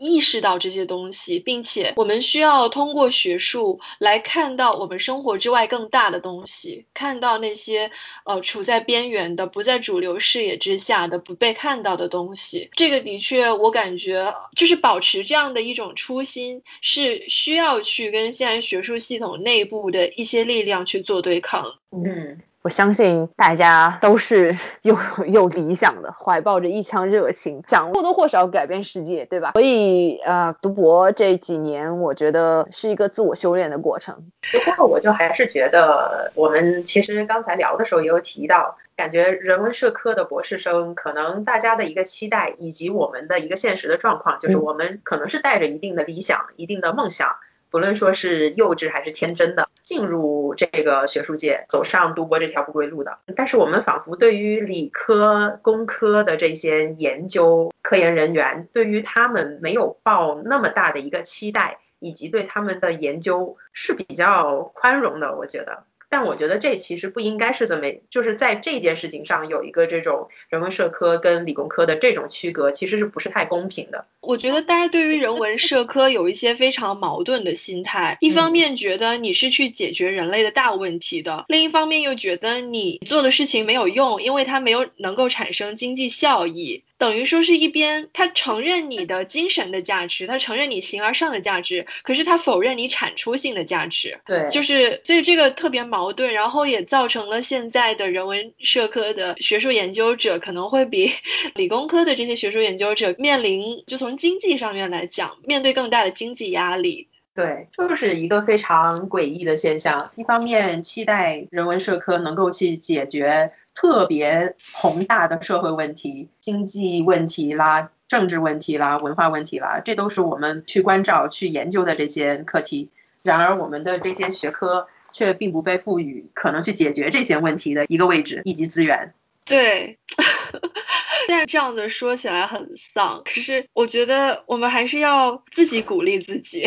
意识到这些东西，并且我们需要通过学术来看到我们生活之外更大的东西，看到那些呃处在边缘的、不在主流视野之下的、不被看到的东西。这个的确，我感觉就是保持这样的一种初心，是需要去跟现在学术系统内部的一些力量去做对抗。
嗯。
我相信大家都是 有有理想的，怀抱着一腔热情，想或多或少改变世界，对吧？所以呃，读博这几年，我觉得是一个自我修炼的过程。
不过我就还是觉得，我们其实刚才聊的时候也有提到，感觉人文社科的博士生，可能大家的一个期待，以及我们的一个现实的状况，就是我们可能是带着一定的理想、一定的梦想。不论说是幼稚还是天真的进入这个学术界，走上读博这条不归路的，但是我们仿佛对于理科、工科的这些研究科研人员，对于他们没有抱那么大的一个期待，以及对他们的研究是比较宽容的，我觉得。但我觉得这其实不应该是这么，就是在这件事情上有一个这种人文社科跟理工科的这种区隔，其实是不是太公平的？
我觉得大家对于人文社科有一些非常矛盾的心态，一方面觉得你是去解决人类的大问题的，另一方面又觉得你做的事情没有用，因为它没有能够产生经济效益。等于说是一边，他承认你的精神的价值，他承认你形而上的价值，可是他否认你产出性的价值。
对，
就是所以这个特别矛盾，然后也造成了现在的人文社科的学术研究者可能会比 理工科的这些学术研究者面临，就从经济上面来讲，面对更大的经济压力。
对，就是一个非常诡异的现象。一方面期待人文社科能够去解决。特别宏大的社会问题、经济问题啦、政治问题啦、文化问题啦，这都是我们去关照、去研究的这些课题。然而，我们的这些学科却并不被赋予可能去解决这些问题的一个位置以及资源。
对，现在这样子说起来很丧，可是我觉得我们还是要自己鼓励自己，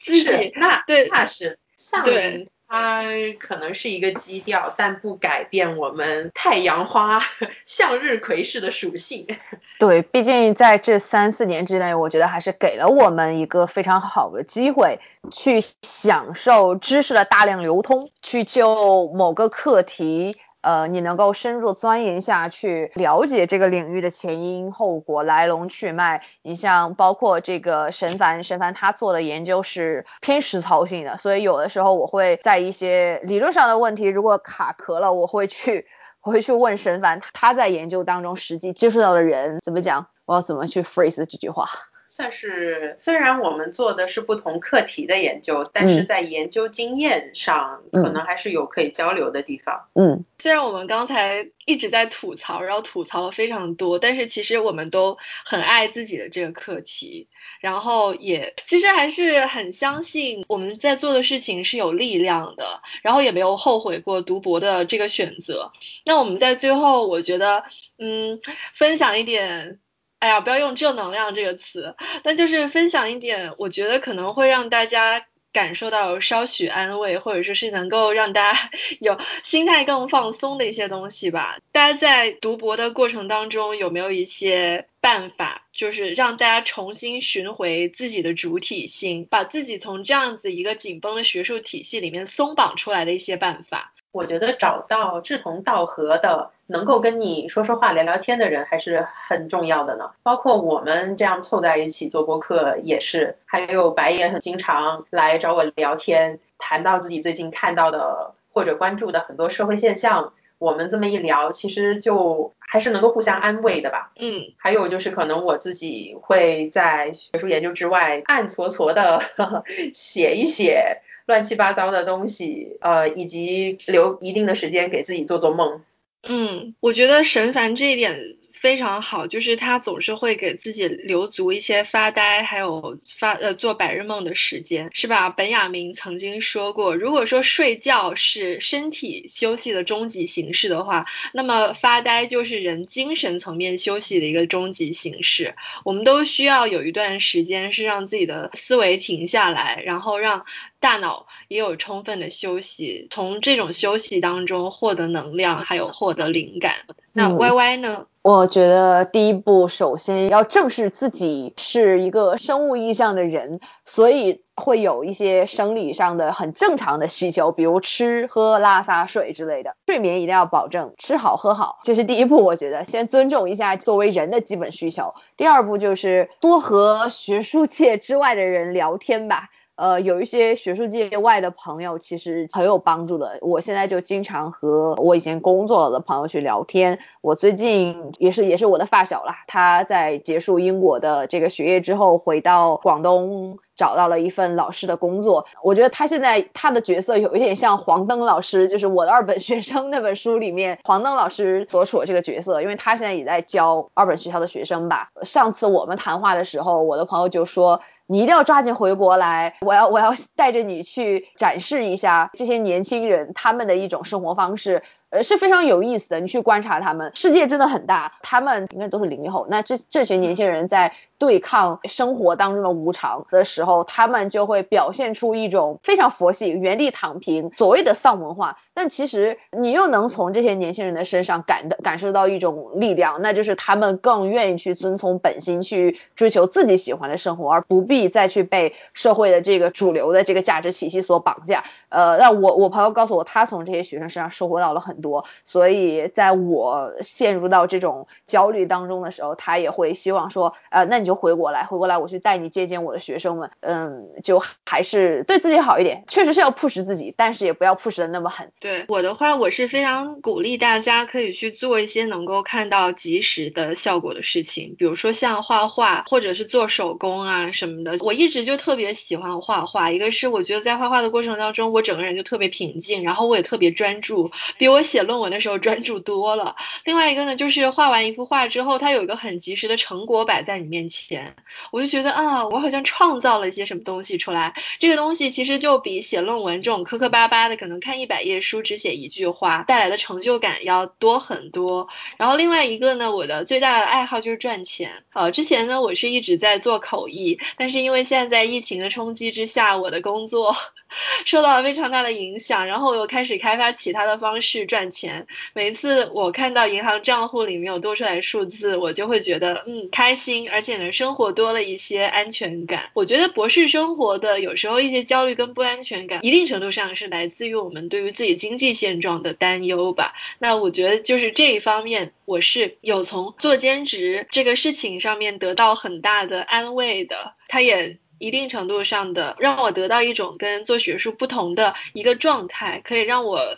自己
那
对
那是对。它可能是一个基调，但不改变我们太阳花向日葵式的属性。
对，毕竟在这三四年之内，我觉得还是给了我们一个非常好的机会，去享受知识的大量流通，去就某个课题。呃，你能够深入钻研下去，了解这个领域的前因后果、来龙去脉。你像包括这个沈凡，沈凡他做的研究是偏实操性的，所以有的时候我会在一些理论上的问题如果卡壳了，我会去 我会去问沈凡，他在研究当中实际接触到的人怎么讲，我要怎么去 phrase 这句话。
算是，虽然我们做的是不同课题的研究，但是在研究经验上，可能还是有可以交流的地方。
嗯，
虽然我们刚才一直在吐槽，然后吐槽了非常多，但是其实我们都很爱自己的这个课题，然后也其实还是很相信我们在做的事情是有力量的，然后也没有后悔过读博的这个选择。那我们在最后，我觉得，嗯，分享一点。哎呀，不要用正能量这个词，那就是分享一点，我觉得可能会让大家感受到稍许安慰，或者说是能够让大家 有心态更放松的一些东西吧。大家在读博的过程当中，有没有一些办法，就是让大家重新寻回自己的主体性，把自己从这样子一个紧绷的学术体系里面松绑出来的一些办法？
我觉得找到志同道合的，能够跟你说说话、聊聊天的人还是很重要的呢。包括我们这样凑在一起做播客也是，还有白也很经常来找我聊天，谈到自己最近看到的或者关注的很多社会现象。我们这么一聊，其实就还是能够互相安慰的吧。
嗯，
还有就是可能我自己会在学术研究之外暗搓搓的 写一写。乱七八糟的东西，呃，以及留一定的时间给自己做做梦。
嗯，我觉得神凡这一点非常好，就是他总是会给自己留足一些发呆，还有发呃做白日梦的时间，是吧？本雅明曾经说过，如果说睡觉是身体休息的终极形式的话，那么发呆就是人精神层面休息的一个终极形式。我们都需要有一段时间是让自己的思维停下来，然后让。大脑也有充分的休息，从这种休息当中获得能量，还有获得灵感。那 Y Y 呢？
我觉得第一步，首先要正视自己是一个生物意义上的人，所以会有一些生理上的很正常的需求，比如吃喝拉撒睡之类的。睡眠一定要保证，吃好喝好，这是第一步。我觉得先尊重一下作为人的基本需求。第二步就是多和学术界之外的人聊天吧。呃，有一些学术界外的朋友其实很有帮助的。我现在就经常和我以前工作了的朋友去聊天。我最近也是也是我的发小啦，他在结束英国的这个学业之后，回到广东找到了一份老师的工作。我觉得他现在他的角色有一点像黄登老师，就是我的二本学生那本书里面黄登老师所处的这个角色，因为他现在也在教二本学校的学生吧。上次我们谈话的时候，我的朋友就说。你一定要抓紧回国来，我要我要带着你去展示一下这些年轻人他们的一种生活方式。呃，是非常有意思的。你去观察他们，世界真的很大。他们应该都是零零后，那这这群年轻人在对抗生活当中的无常的时候，他们就会表现出一种非常佛系、原地躺平，所谓的丧文化。但其实你又能从这些年轻人的身上感的感受到一种力量，那就是他们更愿意去遵从本心，去追求自己喜欢的生活，而不必再去被社会的这个主流的这个价值体系所绑架。呃，那我我朋友告诉我，他从这些学生身上收获到了很。多，所以在我陷入到这种焦虑当中的时候，他也会希望说，呃，那你就回国来，回国来，我去带你接见我的学生们，嗯，就还是对自己好一点，确实是要 push 自己，但是也不要 push 的那么狠。
对我的话，我是非常鼓励大家可以去做一些能够看到及时的效果的事情，比如说像画画或者是做手工啊什么的。我一直就特别喜欢画画，一个是我觉得在画画的过程当中，我整个人就特别平静，然后我也特别专注，比我。写论文的时候专注多了。另外一个呢，就是画完一幅画之后，它有一个很及时的成果摆在你面前，我就觉得啊，我好像创造了一些什么东西出来。这个东西其实就比写论文这种磕磕巴巴的，可能看一百页书只写一句话带来的成就感要多很多。然后另外一个呢，我的最大的爱好就是赚钱。呃，之前呢，我是一直在做口译，但是因为现在在疫情的冲击之下，我的工作 受到了非常大的影响，然后我又开始开发其他的方式赚。赚钱，每一次我看到银行账户里面有多出来数字，我就会觉得嗯开心，而且呢生活多了一些安全感。我觉得博士生活的有时候一些焦虑跟不安全感，一定程度上是来自于我们对于自己经济现状的担忧吧。那我觉得就是这一方面，我是有从做兼职这个事情上面得到很大的安慰的。它也一定程度上的让我得到一种跟做学术不同的一个状态，可以让我。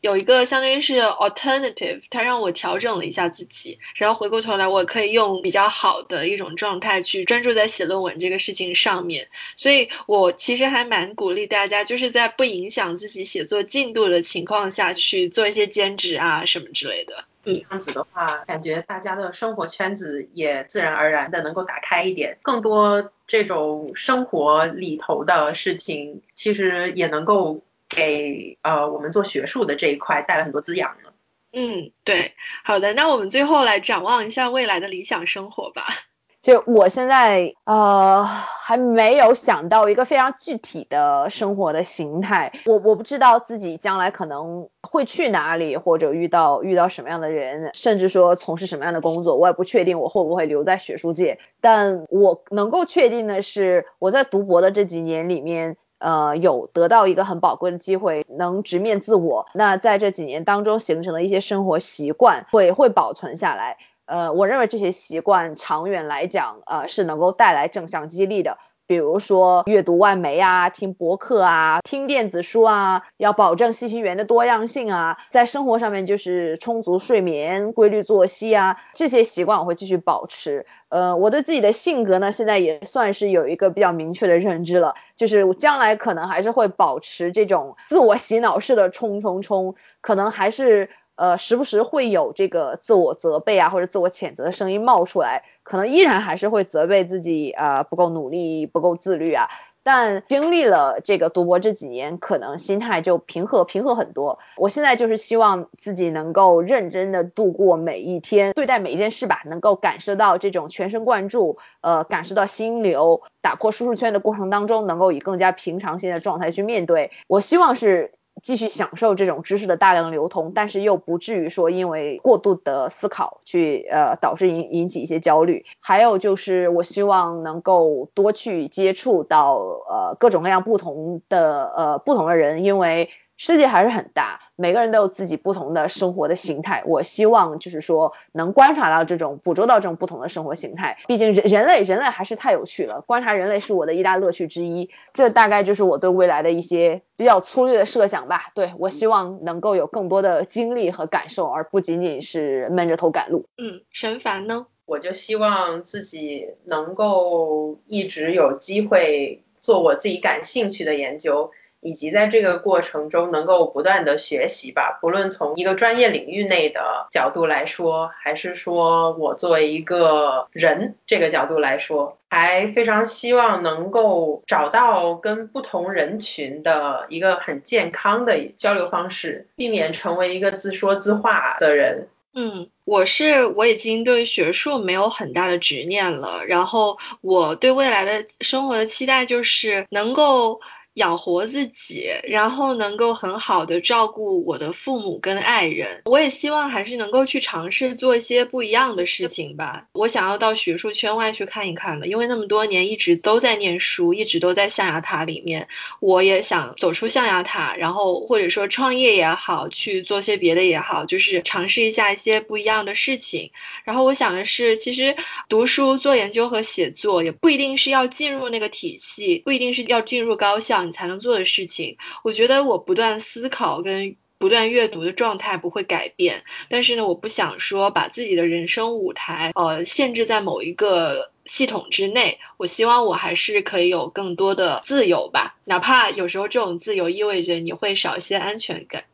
有一个相当于是 alternative，它让我调整了一下自己，然后回过头来，我可以用比较好的一种状态去专注在写论文这个事情上面。所以我其实还蛮鼓励大家，就是在不影响自己写作进度的情况下去做一些兼职啊什么之类的。
嗯，这样子的话，感觉大家的生活圈子也自然而然的能够打开一点，更多这种生活里头的事情，其实也能够。给呃我们做学术的这一块带来很多滋养呢。
嗯，对，好的，那我们最后来展望一下未来的理想生活吧。
就我现在呃还没有想到一个非常具体的生活的形态，我我不知道自己将来可能会去哪里，或者遇到遇到什么样的人，甚至说从事什么样的工作，我也不确定我会不会留在学术界。但我能够确定的是，我在读博的这几年里面。呃，有得到一个很宝贵的机会，能直面自我。那在这几年当中形成的一些生活习惯，会会保存下来。呃，我认为这些习惯长远来讲，呃，是能够带来正向激励的。比如说阅读外媒啊，听博客啊，听电子书啊，要保证信息源的多样性啊，在生活上面就是充足睡眠、规律作息啊，这些习惯我会继续保持。呃，我对自己的性格呢，现在也算是有一个比较明确的认知了，就是我将来可能还是会保持这种自我洗脑式的冲冲冲，可能还是。呃，时不时会有这个自我责备啊，或者自我谴责的声音冒出来，可能依然还是会责备自己啊，不够努力，不够自律啊。但经历了这个读博这几年，可能心态就平和平和很多。我现在就是希望自己能够认真的度过每一天，对待每一件事吧，能够感受到这种全神贯注，呃，感受到心流，打破舒适圈的过程当中，能够以更加平常心的状态去面对。我希望是。继续享受这种知识的大量流通，但是又不至于说因为过度的思考去呃导致引引起一些焦虑。还有就是我希望能够多去接触到呃各种各样不同的呃不同的人，因为。世界还是很大，每个人都有自己不同的生活的形态。我希望就是说能观察到这种、捕捉到这种不同的生活形态。毕竟人人类人类还是太有趣了，观察人类是我的一大乐趣之一。这大概就是我对未来的一些比较粗略的设想吧。对我希望能够有更多的经历和感受，而不仅仅是闷着头赶路。
嗯，神凡呢？
我就希望自己能够一直有机会做我自己感兴趣的研究。以及在这个过程中能够不断的学习吧，不论从一个专业领域内的角度来说，还是说我作为一个人这个角度来说，还非常希望能够找到跟不同人群的一个很健康的交流方式，避免成为一个自说自话的人。
嗯，我是我已经对学术没有很大的执念了，然后我对未来的生活的期待就是能够。养活自己，然后能够很好的照顾我的父母跟爱人。我也希望还是能够去尝试做一些不一样的事情吧。我想要到学术圈外去看一看的，因为那么多年一直都在念书，一直都在象牙塔里面。我也想走出象牙塔，然后或者说创业也好，去做些别的也好，就是尝试一下一些不一样的事情。然后我想的是，其实读书、做研究和写作也不一定是要进入那个体系，不一定是要进入高校。你才能做的事情，我觉得我不断思考跟不断阅读的状态不会改变，但是呢，我不想说把自己的人生舞台呃限制在某一个系统之内，我希望我还是可以有更多的自由吧，哪怕有时候这种自由意味着你会少一些安全感。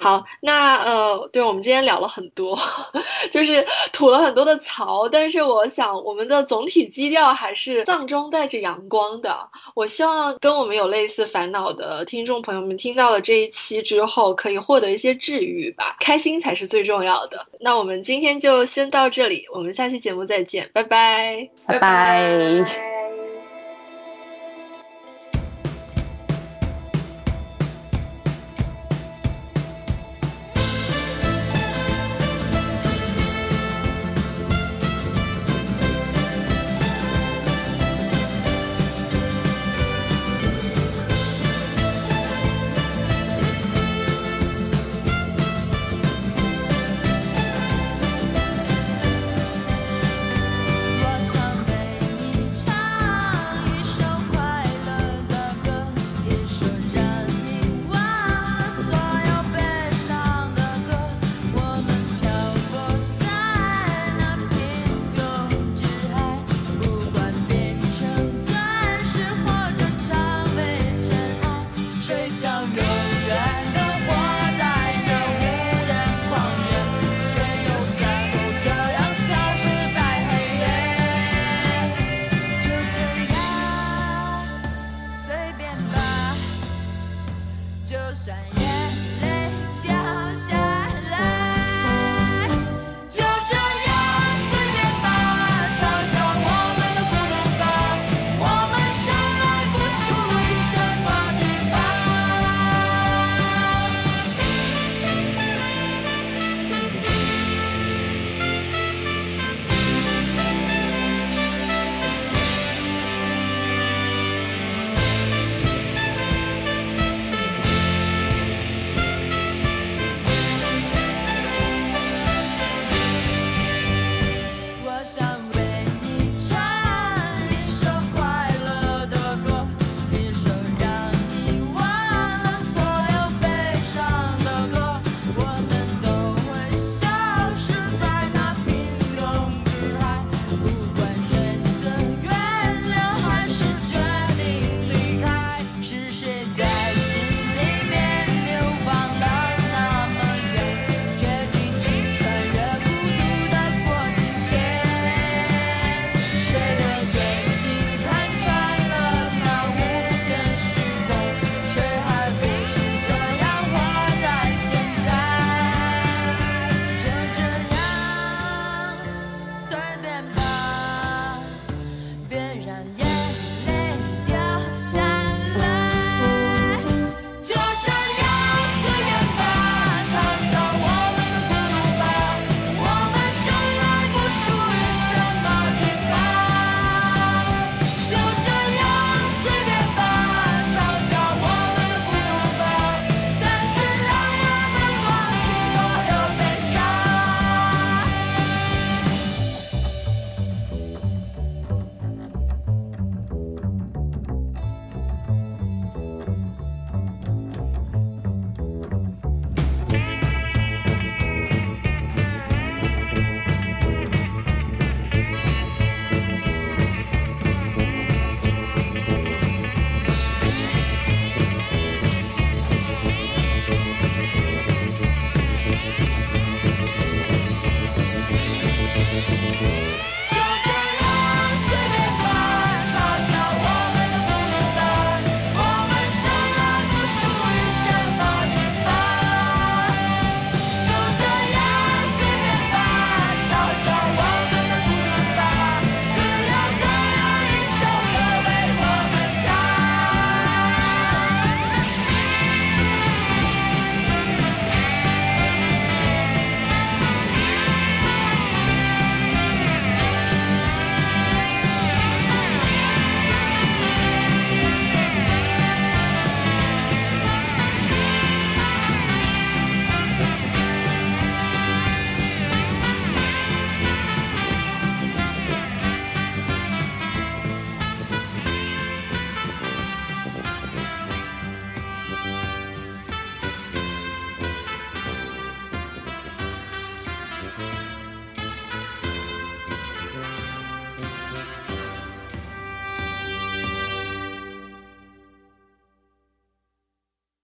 好，那呃，对，我们今天聊了很多，就是吐了很多的槽，但是我想我们的总体基调还是丧中带着阳光的。我希望跟我们有类似烦恼的听众朋友们听到了这一期之后，可以获得一些治愈吧，开心才是最重要的。那我们今天就先到这里，我们下期节目再见，拜拜，
拜拜。